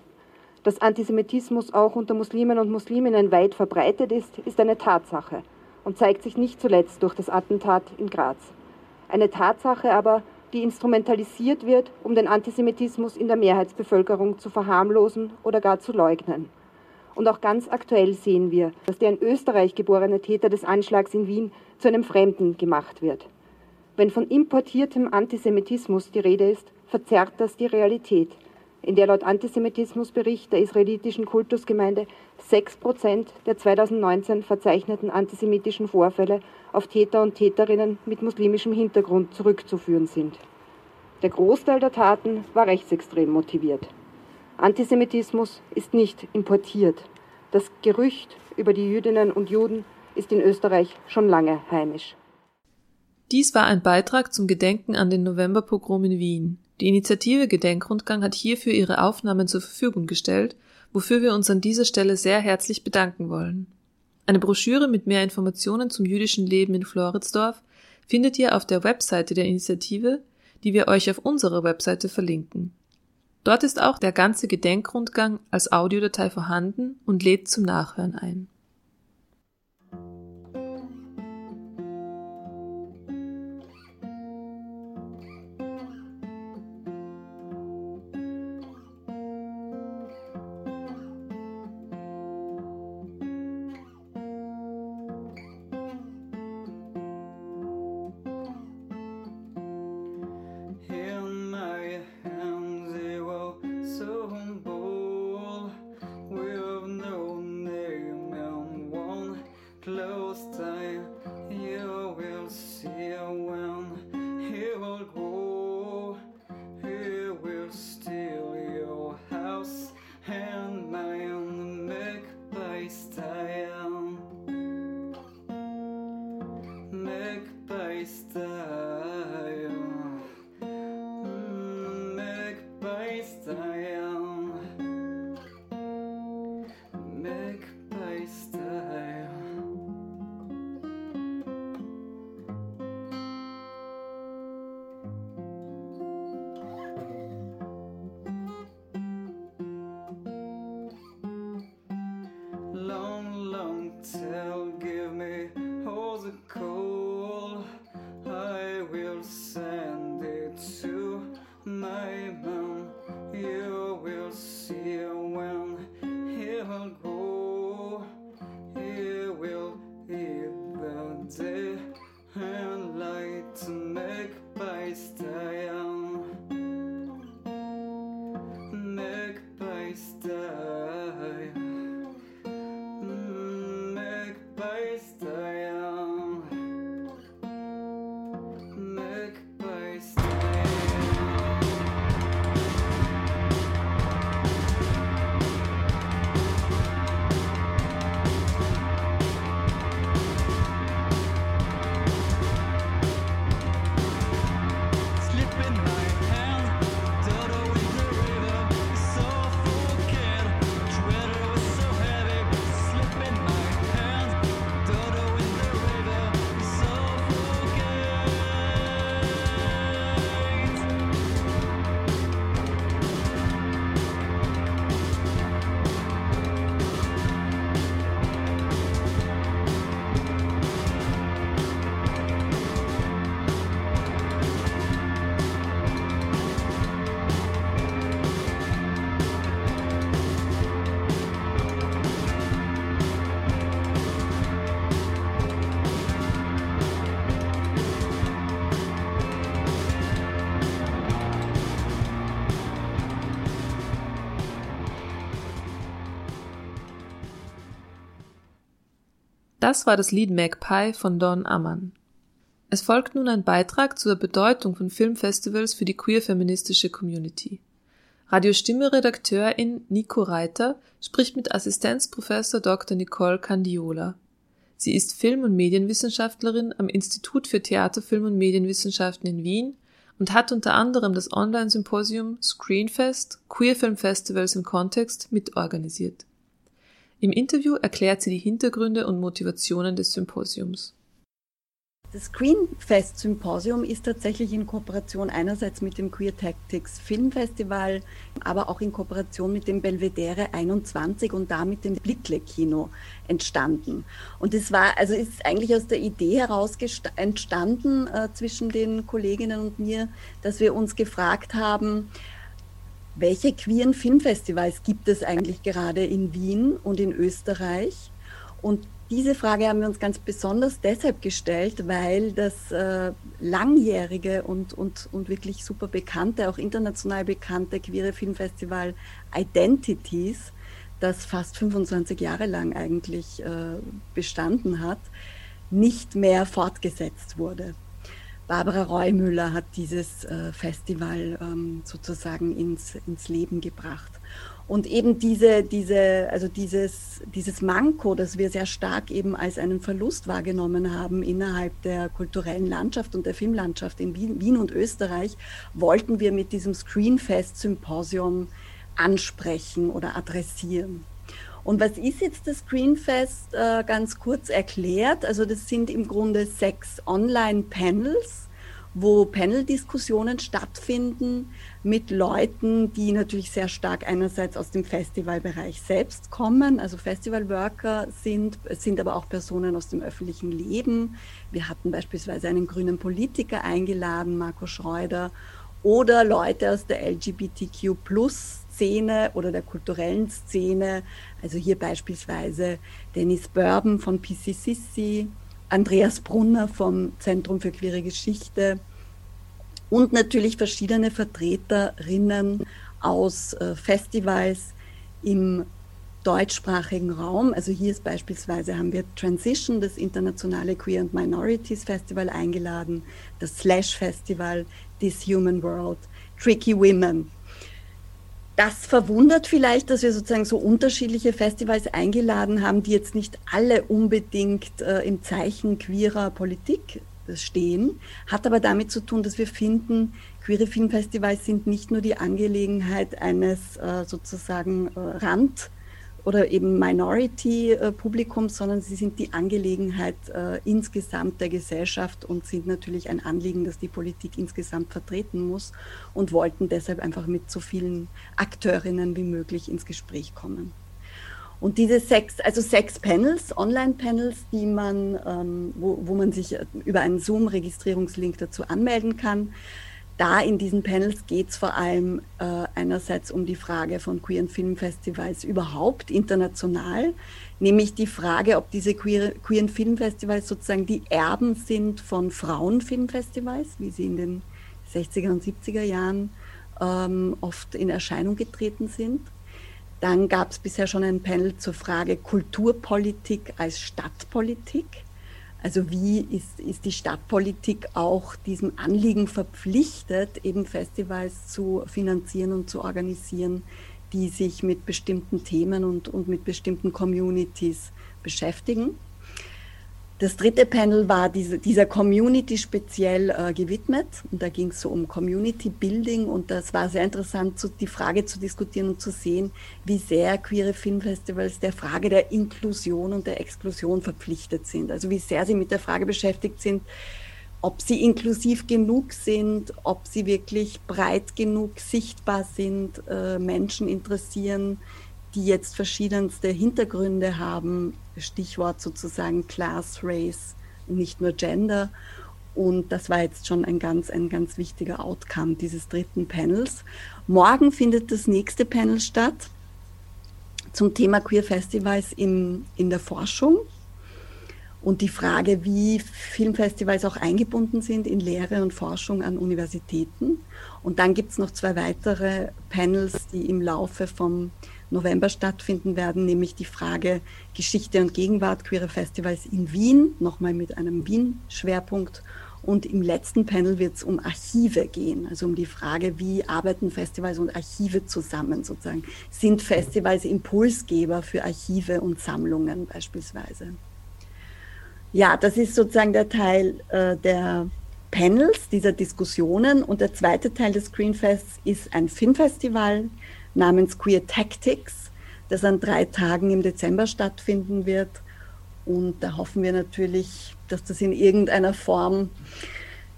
Dass Antisemitismus auch unter Muslimen und Musliminnen weit verbreitet ist, ist eine Tatsache und zeigt sich nicht zuletzt durch das Attentat in Graz. Eine Tatsache aber, die instrumentalisiert wird, um den Antisemitismus in der Mehrheitsbevölkerung zu verharmlosen oder gar zu leugnen. Und auch ganz aktuell sehen wir, dass der in Österreich geborene Täter des Anschlags in Wien zu einem Fremden gemacht wird. Wenn von importiertem Antisemitismus die Rede ist, verzerrt das die Realität, in der laut Antisemitismusbericht der israelitischen Kultusgemeinde 6 Prozent der 2019 verzeichneten antisemitischen Vorfälle auf Täter und Täterinnen mit muslimischem Hintergrund zurückzuführen sind. Der Großteil der Taten war rechtsextrem motiviert. Antisemitismus ist nicht importiert. Das Gerücht über die Jüdinnen und Juden ist in Österreich schon lange heimisch. Dies war ein Beitrag zum Gedenken an den Novemberpogrom in Wien. Die Initiative Gedenkrundgang hat hierfür ihre Aufnahmen zur Verfügung gestellt, wofür wir uns an dieser Stelle sehr herzlich bedanken wollen. Eine Broschüre mit mehr Informationen zum jüdischen Leben in Floridsdorf findet ihr auf der Webseite der Initiative, die wir euch auf unserer Webseite verlinken. Dort ist auch der ganze Gedenkrundgang als Audiodatei vorhanden und lädt zum Nachhören ein. Das war das Lied Magpie von Don Ammann. Es folgt nun ein Beitrag zur Bedeutung von Filmfestivals für die queer-feministische Community. Radio Stimme Redakteurin Nico Reiter spricht mit Assistenzprofessor Dr. Nicole Candiola. Sie ist Film- und Medienwissenschaftlerin am Institut für Theater, Film und Medienwissenschaften in Wien und hat unter anderem das Online-Symposium Screenfest Queer Film Festivals im Kontext mitorganisiert. Im Interview erklärt sie die Hintergründe und Motivationen des Symposiums. Das Screenfest Symposium ist tatsächlich in Kooperation einerseits mit dem Queer Tactics Filmfestival, aber auch in Kooperation mit dem Belvedere 21 und damit dem Blickle Kino entstanden. Und es war, also ist eigentlich aus der Idee heraus entstanden äh, zwischen den Kolleginnen und mir, dass wir uns gefragt haben, welche queeren Filmfestivals gibt es eigentlich gerade in Wien und in Österreich? Und diese Frage haben wir uns ganz besonders deshalb gestellt, weil das äh, langjährige und, und, und wirklich super bekannte, auch international bekannte queere Filmfestival Identities, das fast 25 Jahre lang eigentlich äh, bestanden hat, nicht mehr fortgesetzt wurde. Barbara Reumüller hat dieses äh, Festival ähm, sozusagen ins, ins Leben gebracht. Und eben diese, diese, also dieses, dieses Manko, das wir sehr stark eben als einen Verlust wahrgenommen haben innerhalb der kulturellen Landschaft und der Filmlandschaft in Wien, Wien und Österreich, wollten wir mit diesem Screenfest-Symposium ansprechen oder adressieren. Und was ist jetzt das Screenfest? Äh, ganz kurz erklärt. Also das sind im Grunde sechs Online-Panels, wo Panel-Diskussionen stattfinden mit Leuten, die natürlich sehr stark einerseits aus dem Festivalbereich selbst kommen, also Festivalworker sind, sind aber auch Personen aus dem öffentlichen Leben. Wir hatten beispielsweise einen grünen Politiker eingeladen, Marco Schreuder, oder Leute aus der LGBTQ Plus Szene oder der kulturellen Szene. Also hier beispielsweise Dennis Börben von PCCC, Andreas Brunner vom Zentrum für queere Geschichte und natürlich verschiedene Vertreterinnen aus äh, Festivals im deutschsprachigen Raum. Also hier ist beispielsweise haben wir Transition, das internationale Queer and Minorities Festival eingeladen, das Slash Festival, This Human World, Tricky Women, das verwundert vielleicht, dass wir sozusagen so unterschiedliche Festivals eingeladen haben, die jetzt nicht alle unbedingt äh, im Zeichen queerer Politik stehen, hat aber damit zu tun, dass wir finden, queere Filmfestivals sind nicht nur die Angelegenheit eines äh, sozusagen äh, Rand- oder eben Minority-Publikum, sondern sie sind die Angelegenheit äh, insgesamt der Gesellschaft und sind natürlich ein Anliegen, das die Politik insgesamt vertreten muss und wollten deshalb einfach mit so vielen Akteurinnen wie möglich ins Gespräch kommen. Und diese sechs, also sechs Panels, Online-Panels, die man, ähm, wo, wo man sich über einen Zoom-Registrierungslink dazu anmelden kann, da in diesen Panels geht es vor allem äh, einerseits um die Frage von queeren Filmfestivals überhaupt international, nämlich die Frage, ob diese queer, queeren Filmfestivals sozusagen die Erben sind von Frauenfilmfestivals, wie sie in den 60er und 70er Jahren ähm, oft in Erscheinung getreten sind. Dann gab es bisher schon ein Panel zur Frage Kulturpolitik als Stadtpolitik. Also wie ist, ist die Stadtpolitik auch diesem Anliegen verpflichtet, eben Festivals zu finanzieren und zu organisieren, die sich mit bestimmten Themen und, und mit bestimmten Communities beschäftigen. Das dritte Panel war diese, dieser Community speziell äh, gewidmet. Und da ging es so um Community Building. Und das war sehr interessant, so die Frage zu diskutieren und zu sehen, wie sehr queere Filmfestivals der Frage der Inklusion und der Exklusion verpflichtet sind. Also wie sehr sie mit der Frage beschäftigt sind, ob sie inklusiv genug sind, ob sie wirklich breit genug sichtbar sind, äh, Menschen interessieren, die jetzt verschiedenste Hintergründe haben, Stichwort sozusagen Class, Race, nicht nur Gender. Und das war jetzt schon ein ganz, ein ganz wichtiger Outcome dieses dritten Panels. Morgen findet das nächste Panel statt zum Thema Queer Festivals im, in der Forschung und die Frage, wie Filmfestivals auch eingebunden sind in Lehre und Forschung an Universitäten. Und dann gibt es noch zwei weitere Panels, die im Laufe vom November stattfinden werden, nämlich die Frage Geschichte und Gegenwart queere Festivals in Wien, nochmal mit einem Wien-Schwerpunkt. Und im letzten Panel wird es um Archive gehen, also um die Frage, wie arbeiten Festivals und Archive zusammen sozusagen. Sind Festivals Impulsgeber für Archive und Sammlungen beispielsweise? Ja, das ist sozusagen der Teil äh, der Panels, dieser Diskussionen. Und der zweite Teil des Screenfests ist ein Filmfestival namens Queer Tactics, das an drei Tagen im Dezember stattfinden wird. Und da hoffen wir natürlich, dass das in irgendeiner Form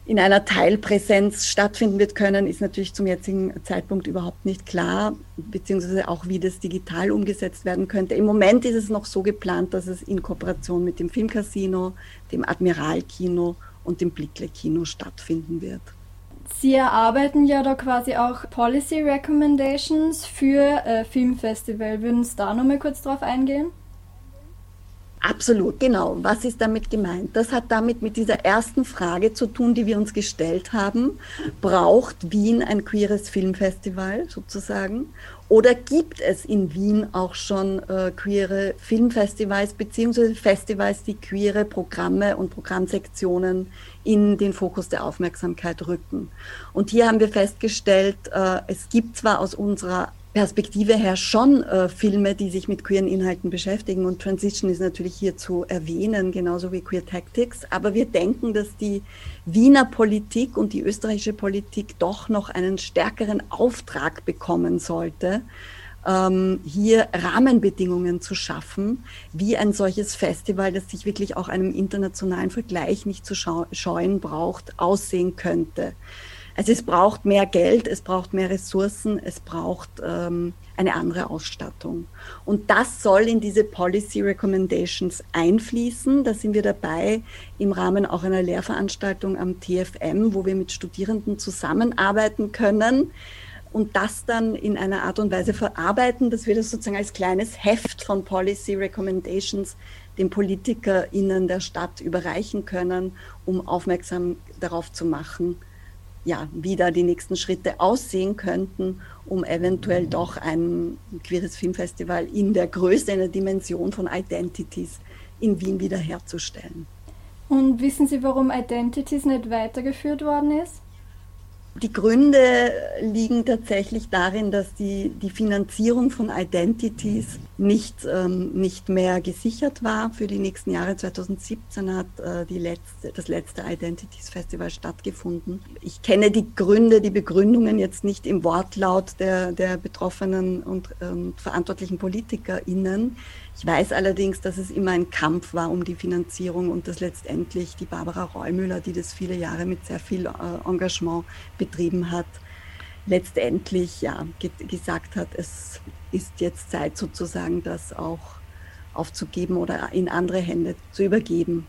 in einer Teilpräsenz stattfinden wird können, ist natürlich zum jetzigen Zeitpunkt überhaupt nicht klar, beziehungsweise auch, wie das digital umgesetzt werden könnte. Im Moment ist es noch so geplant, dass es in Kooperation mit dem Filmcasino, dem Admiralkino und dem Blickle-Kino stattfinden wird. Sie erarbeiten ja da quasi auch Policy Recommendations für äh, Filmfestival. Würden Sie da nochmal kurz drauf eingehen? Absolut, genau. Was ist damit gemeint? Das hat damit mit dieser ersten Frage zu tun, die wir uns gestellt haben. Braucht Wien ein queeres Filmfestival sozusagen? Oder gibt es in Wien auch schon äh, queere Filmfestivals beziehungsweise Festivals, die queere Programme und Programmsektionen in den Fokus der Aufmerksamkeit rücken? Und hier haben wir festgestellt, äh, es gibt zwar aus unserer Perspektive her schon äh, Filme, die sich mit queeren Inhalten beschäftigen. Und Transition ist natürlich hier zu erwähnen, genauso wie Queer Tactics. Aber wir denken, dass die Wiener Politik und die österreichische Politik doch noch einen stärkeren Auftrag bekommen sollte, ähm, hier Rahmenbedingungen zu schaffen, wie ein solches Festival, das sich wirklich auch einem internationalen Vergleich nicht zu scheuen braucht, aussehen könnte. Also es braucht mehr Geld, es braucht mehr Ressourcen, es braucht ähm, eine andere Ausstattung. Und das soll in diese Policy Recommendations einfließen. Da sind wir dabei im Rahmen auch einer Lehrveranstaltung am TFM, wo wir mit Studierenden zusammenarbeiten können und das dann in einer Art und Weise verarbeiten, dass wir das sozusagen als kleines Heft von Policy Recommendations den PolitikerInnen der Stadt überreichen können, um aufmerksam darauf zu machen, ja, wie da die nächsten Schritte aussehen könnten, um eventuell doch ein queeres Filmfestival in der Größe, in der Dimension von Identities in Wien wiederherzustellen. Und wissen Sie, warum Identities nicht weitergeführt worden ist? Die Gründe liegen tatsächlich darin, dass die, die Finanzierung von Identities nicht, ähm, nicht mehr gesichert war für die nächsten Jahre. 2017 hat äh, die letzte, das letzte Identities Festival stattgefunden. Ich kenne die Gründe, die Begründungen jetzt nicht im Wortlaut der, der betroffenen und ähm, verantwortlichen PolitikerInnen. Ich weiß allerdings, dass es immer ein Kampf war um die Finanzierung und dass letztendlich die Barbara Reumüller, die das viele Jahre mit sehr viel äh, Engagement betrieben hat, letztendlich ja gesagt hat, es ist jetzt Zeit sozusagen, das auch aufzugeben oder in andere Hände zu übergeben.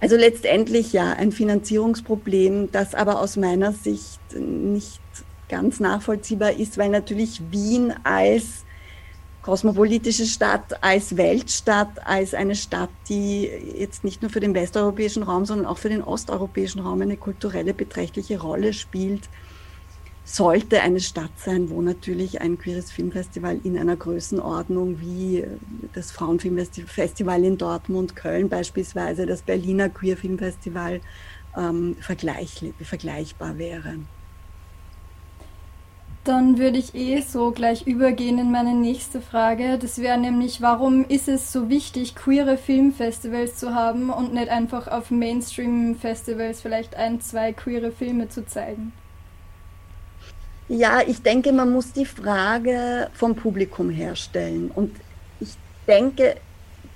Also letztendlich ja ein Finanzierungsproblem, das aber aus meiner Sicht nicht ganz nachvollziehbar ist, weil natürlich Wien als kosmopolitische Stadt, als Weltstadt, als eine Stadt, die jetzt nicht nur für den westeuropäischen Raum, sondern auch für den osteuropäischen Raum eine kulturelle beträchtliche Rolle spielt, sollte eine Stadt sein, wo natürlich ein queeres Filmfestival in einer Größenordnung wie das Frauenfilmfestival in Dortmund, Köln beispielsweise, das Berliner Queer Filmfestival ähm, vergleich, vergleichbar wäre. Dann würde ich eh so gleich übergehen in meine nächste Frage. Das wäre nämlich, warum ist es so wichtig, queere Filmfestivals zu haben und nicht einfach auf Mainstream-Festivals vielleicht ein, zwei queere Filme zu zeigen? Ja, ich denke, man muss die Frage vom Publikum herstellen. Und ich denke,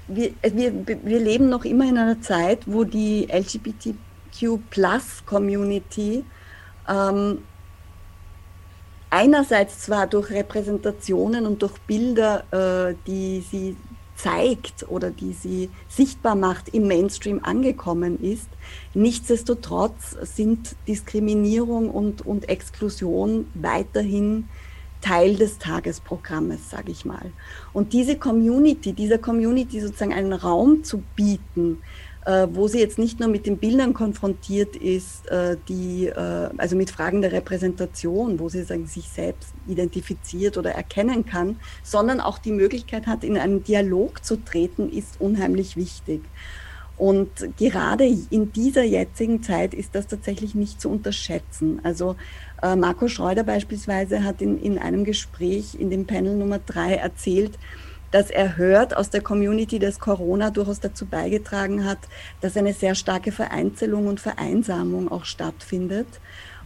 wir, wir, wir leben noch immer in einer Zeit, wo die LGBTQ-Plus-Community ähm, einerseits zwar durch Repräsentationen und durch Bilder, äh, die sie zeigt oder die sie sichtbar macht, im Mainstream angekommen ist. Nichtsdestotrotz sind Diskriminierung und, und Exklusion weiterhin Teil des Tagesprogrammes, sage ich mal. Und diese Community, dieser Community sozusagen einen Raum zu bieten, wo sie jetzt nicht nur mit den Bildern konfrontiert ist, äh, die, äh, also mit Fragen der Repräsentation, wo sie sagen, sich selbst identifiziert oder erkennen kann, sondern auch die Möglichkeit hat, in einen Dialog zu treten, ist unheimlich wichtig. Und gerade in dieser jetzigen Zeit ist das tatsächlich nicht zu unterschätzen. Also äh, Marco Schreuder beispielsweise hat in, in einem Gespräch in dem Panel Nummer drei erzählt, dass er hört aus der Community, dass Corona durchaus dazu beigetragen hat, dass eine sehr starke Vereinzelung und Vereinsamung auch stattfindet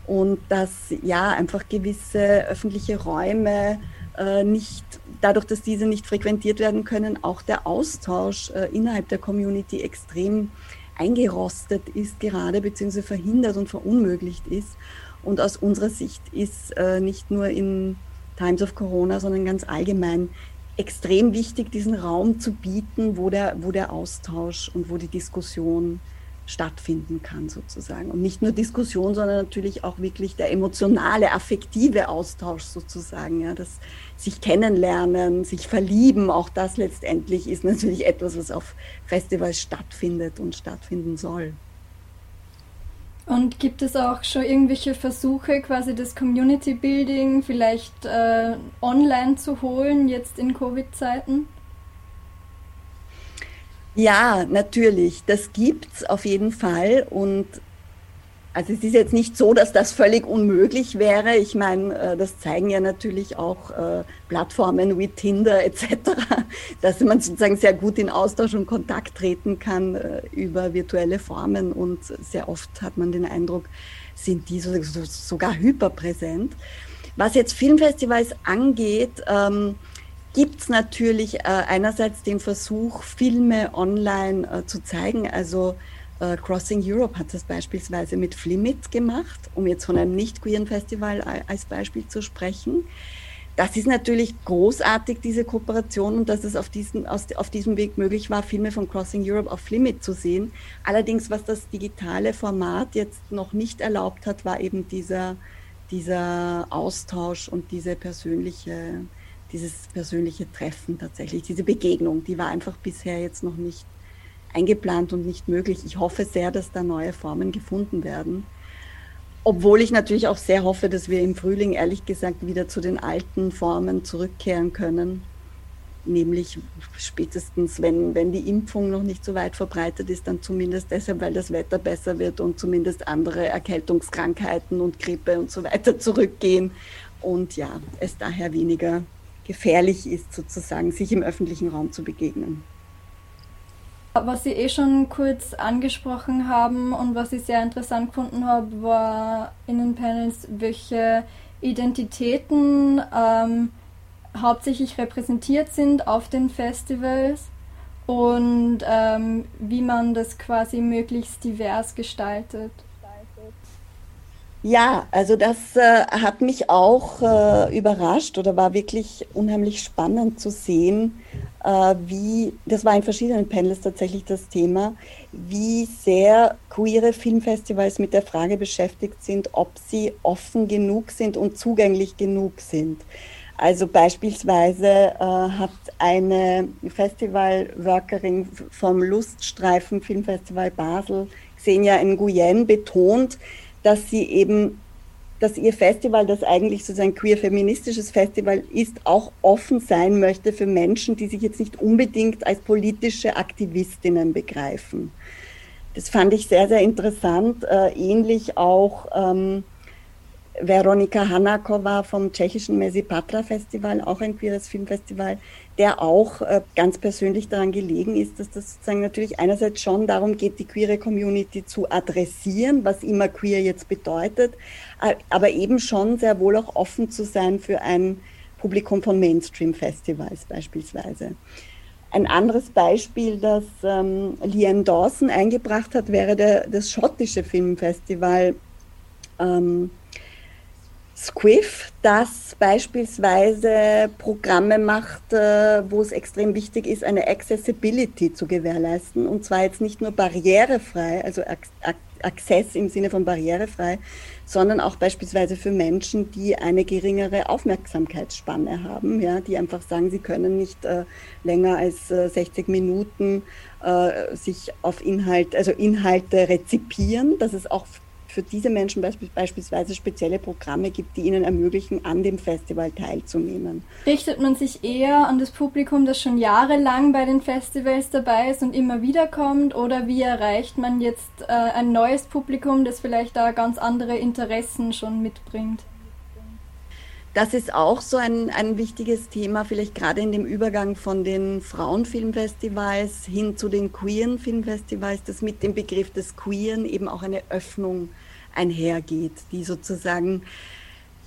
und dass ja einfach gewisse öffentliche Räume äh, nicht, dadurch, dass diese nicht frequentiert werden können, auch der Austausch äh, innerhalb der Community extrem eingerostet ist gerade, beziehungsweise verhindert und verunmöglicht ist. Und aus unserer Sicht ist äh, nicht nur in Times of Corona, sondern ganz allgemein extrem wichtig, diesen Raum zu bieten, wo der, wo der Austausch und wo die Diskussion stattfinden kann sozusagen. Und nicht nur Diskussion, sondern natürlich auch wirklich der emotionale, affektive Austausch sozusagen. Ja, das sich kennenlernen, sich verlieben, auch das letztendlich ist natürlich etwas, was auf Festivals stattfindet und stattfinden soll. Und gibt es auch schon irgendwelche Versuche, quasi das Community Building vielleicht äh, online zu holen, jetzt in Covid-Zeiten? Ja, natürlich. Das gibt es auf jeden Fall. Und also es ist jetzt nicht so, dass das völlig unmöglich wäre. Ich meine, äh, das zeigen ja natürlich auch äh, Plattformen wie Tinder etc., dass man sozusagen sehr gut in Austausch und Kontakt treten kann äh, über virtuelle Formen und sehr oft hat man den Eindruck, sind die sogar hyperpräsent. Was jetzt Filmfestivals angeht, ähm, gibt es natürlich einerseits den Versuch, Filme online zu zeigen, also Uh, Crossing Europe hat das beispielsweise mit Flimit gemacht, um jetzt von einem nicht-queeren Festival als Beispiel zu sprechen. Das ist natürlich großartig, diese Kooperation, und dass es auf diesem, aus, auf diesem Weg möglich war, Filme von Crossing Europe auf Flimit zu sehen. Allerdings, was das digitale Format jetzt noch nicht erlaubt hat, war eben dieser, dieser Austausch und diese persönliche, dieses persönliche Treffen tatsächlich, diese Begegnung, die war einfach bisher jetzt noch nicht eingeplant und nicht möglich. Ich hoffe sehr, dass da neue Formen gefunden werden. Obwohl ich natürlich auch sehr hoffe, dass wir im Frühling ehrlich gesagt wieder zu den alten Formen zurückkehren können. Nämlich spätestens, wenn, wenn die Impfung noch nicht so weit verbreitet ist, dann zumindest deshalb, weil das Wetter besser wird und zumindest andere Erkältungskrankheiten und Grippe und so weiter zurückgehen. Und ja, es daher weniger gefährlich ist, sozusagen, sich im öffentlichen Raum zu begegnen. Was Sie eh schon kurz angesprochen haben und was ich sehr interessant gefunden habe, war in den Panels, welche Identitäten ähm, hauptsächlich repräsentiert sind auf den Festivals und ähm, wie man das quasi möglichst divers gestaltet. Ja, also das äh, hat mich auch äh, überrascht oder war wirklich unheimlich spannend zu sehen, äh, wie, das war in verschiedenen Panels tatsächlich das Thema, wie sehr queere Filmfestivals mit der Frage beschäftigt sind, ob sie offen genug sind und zugänglich genug sind. Also beispielsweise äh, hat eine Festivalworkerin vom Luststreifen Filmfestival Basel, Xenia Nguyen, betont, dass sie eben dass ihr Festival, das eigentlich sozusagen queer-feministisches Festival ist, auch offen sein möchte für Menschen, die sich jetzt nicht unbedingt als politische Aktivistinnen begreifen. Das fand ich sehr, sehr interessant. Äh, ähnlich auch ähm, Veronika Hanakova vom tschechischen Mesipatra Festival, auch ein queeres Filmfestival, der auch äh, ganz persönlich daran gelegen ist, dass das sozusagen natürlich einerseits schon darum geht, die queere Community zu adressieren, was immer queer jetzt bedeutet, äh, aber eben schon sehr wohl auch offen zu sein für ein Publikum von Mainstream-Festivals beispielsweise. Ein anderes Beispiel, das ähm, Liane Dawson eingebracht hat, wäre der, das schottische Filmfestival ähm, Squiff, das beispielsweise Programme macht, äh, wo es extrem wichtig ist, eine Accessibility zu gewährleisten. Und zwar jetzt nicht nur barrierefrei, also Access im Sinne von barrierefrei, sondern auch beispielsweise für Menschen, die eine geringere Aufmerksamkeitsspanne haben, ja, die einfach sagen, sie können nicht äh, länger als äh, 60 Minuten äh, sich auf Inhalt, also Inhalte rezipieren, dass es auch für diese Menschen beispielsweise spezielle Programme gibt, die ihnen ermöglichen, an dem Festival teilzunehmen. Richtet man sich eher an das Publikum, das schon jahrelang bei den Festivals dabei ist und immer wieder kommt, oder wie erreicht man jetzt äh, ein neues Publikum, das vielleicht da ganz andere Interessen schon mitbringt? Das ist auch so ein, ein wichtiges Thema, vielleicht gerade in dem Übergang von den Frauenfilmfestivals hin zu den queeren Filmfestivals, dass mit dem Begriff des Queeren eben auch eine Öffnung einhergeht, die sozusagen,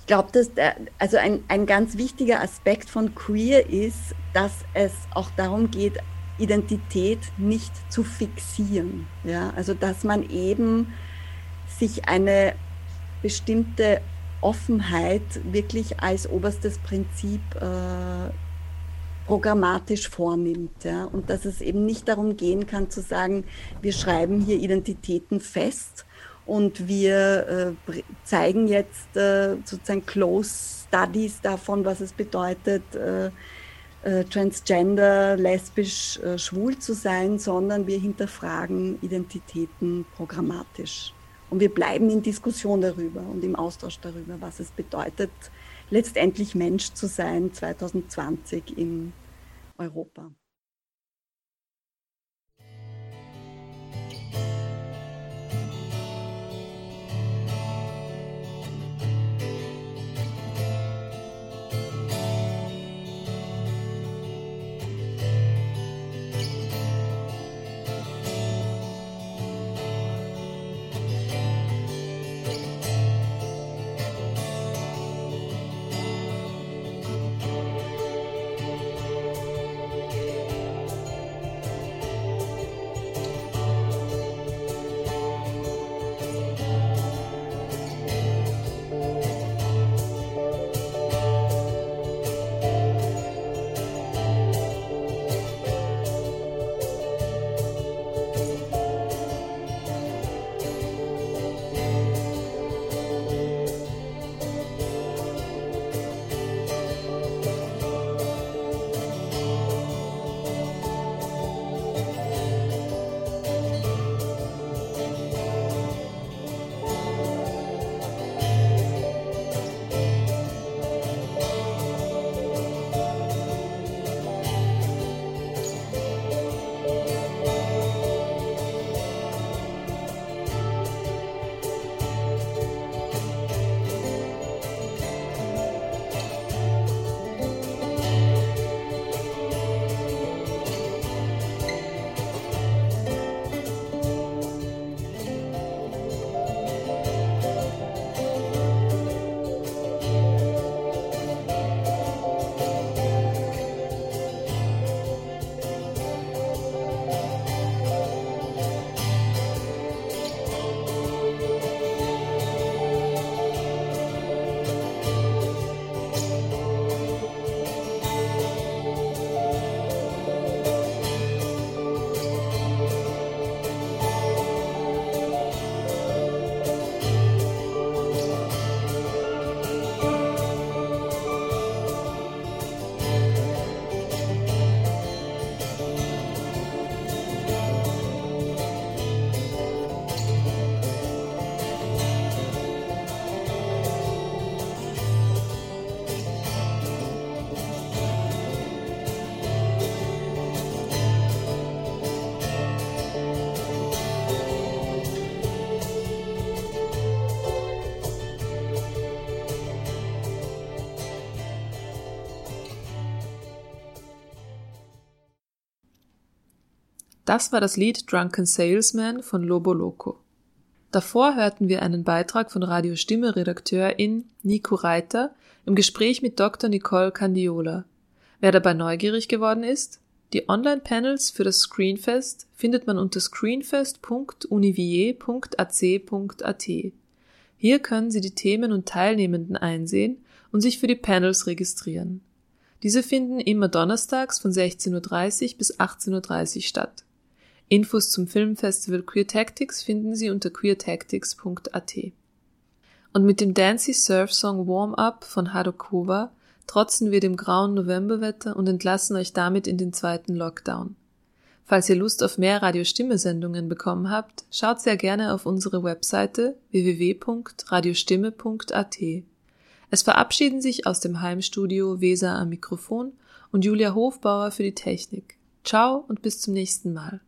ich glaube, dass also ein, ein ganz wichtiger Aspekt von Queer ist, dass es auch darum geht, Identität nicht zu fixieren. Ja? Also dass man eben sich eine bestimmte Offenheit wirklich als oberstes Prinzip äh, programmatisch vornimmt. Ja? Und dass es eben nicht darum gehen kann zu sagen, wir schreiben hier Identitäten fest, und wir äh, zeigen jetzt äh, sozusagen Close Studies davon, was es bedeutet, äh, äh transgender, lesbisch, äh, schwul zu sein, sondern wir hinterfragen Identitäten programmatisch. Und wir bleiben in Diskussion darüber und im Austausch darüber, was es bedeutet, letztendlich Mensch zu sein 2020 in Europa. Das war das Lied Drunken Salesman von Lobo Loco. Davor hörten wir einen Beitrag von Radio Stimme Redakteurin Nico Reiter im Gespräch mit Dr. Nicole Candiola. Wer dabei neugierig geworden ist, die Online-Panels für das Screenfest findet man unter screenfest.univier.ac.at. Hier können Sie die Themen und Teilnehmenden einsehen und sich für die Panels registrieren. Diese finden immer donnerstags von 16.30 Uhr bis 18.30 Uhr statt. Infos zum Filmfestival Queer Tactics finden Sie unter queertactics.at. Und mit dem Dancy Surf Song Warm Up von Hadokova trotzen wir dem grauen Novemberwetter und entlassen euch damit in den zweiten Lockdown. Falls ihr Lust auf mehr Radiostimme-Sendungen bekommen habt, schaut sehr gerne auf unsere Webseite www.radiostimme.at. Es verabschieden sich aus dem Heimstudio Weser am Mikrofon und Julia Hofbauer für die Technik. Ciao und bis zum nächsten Mal.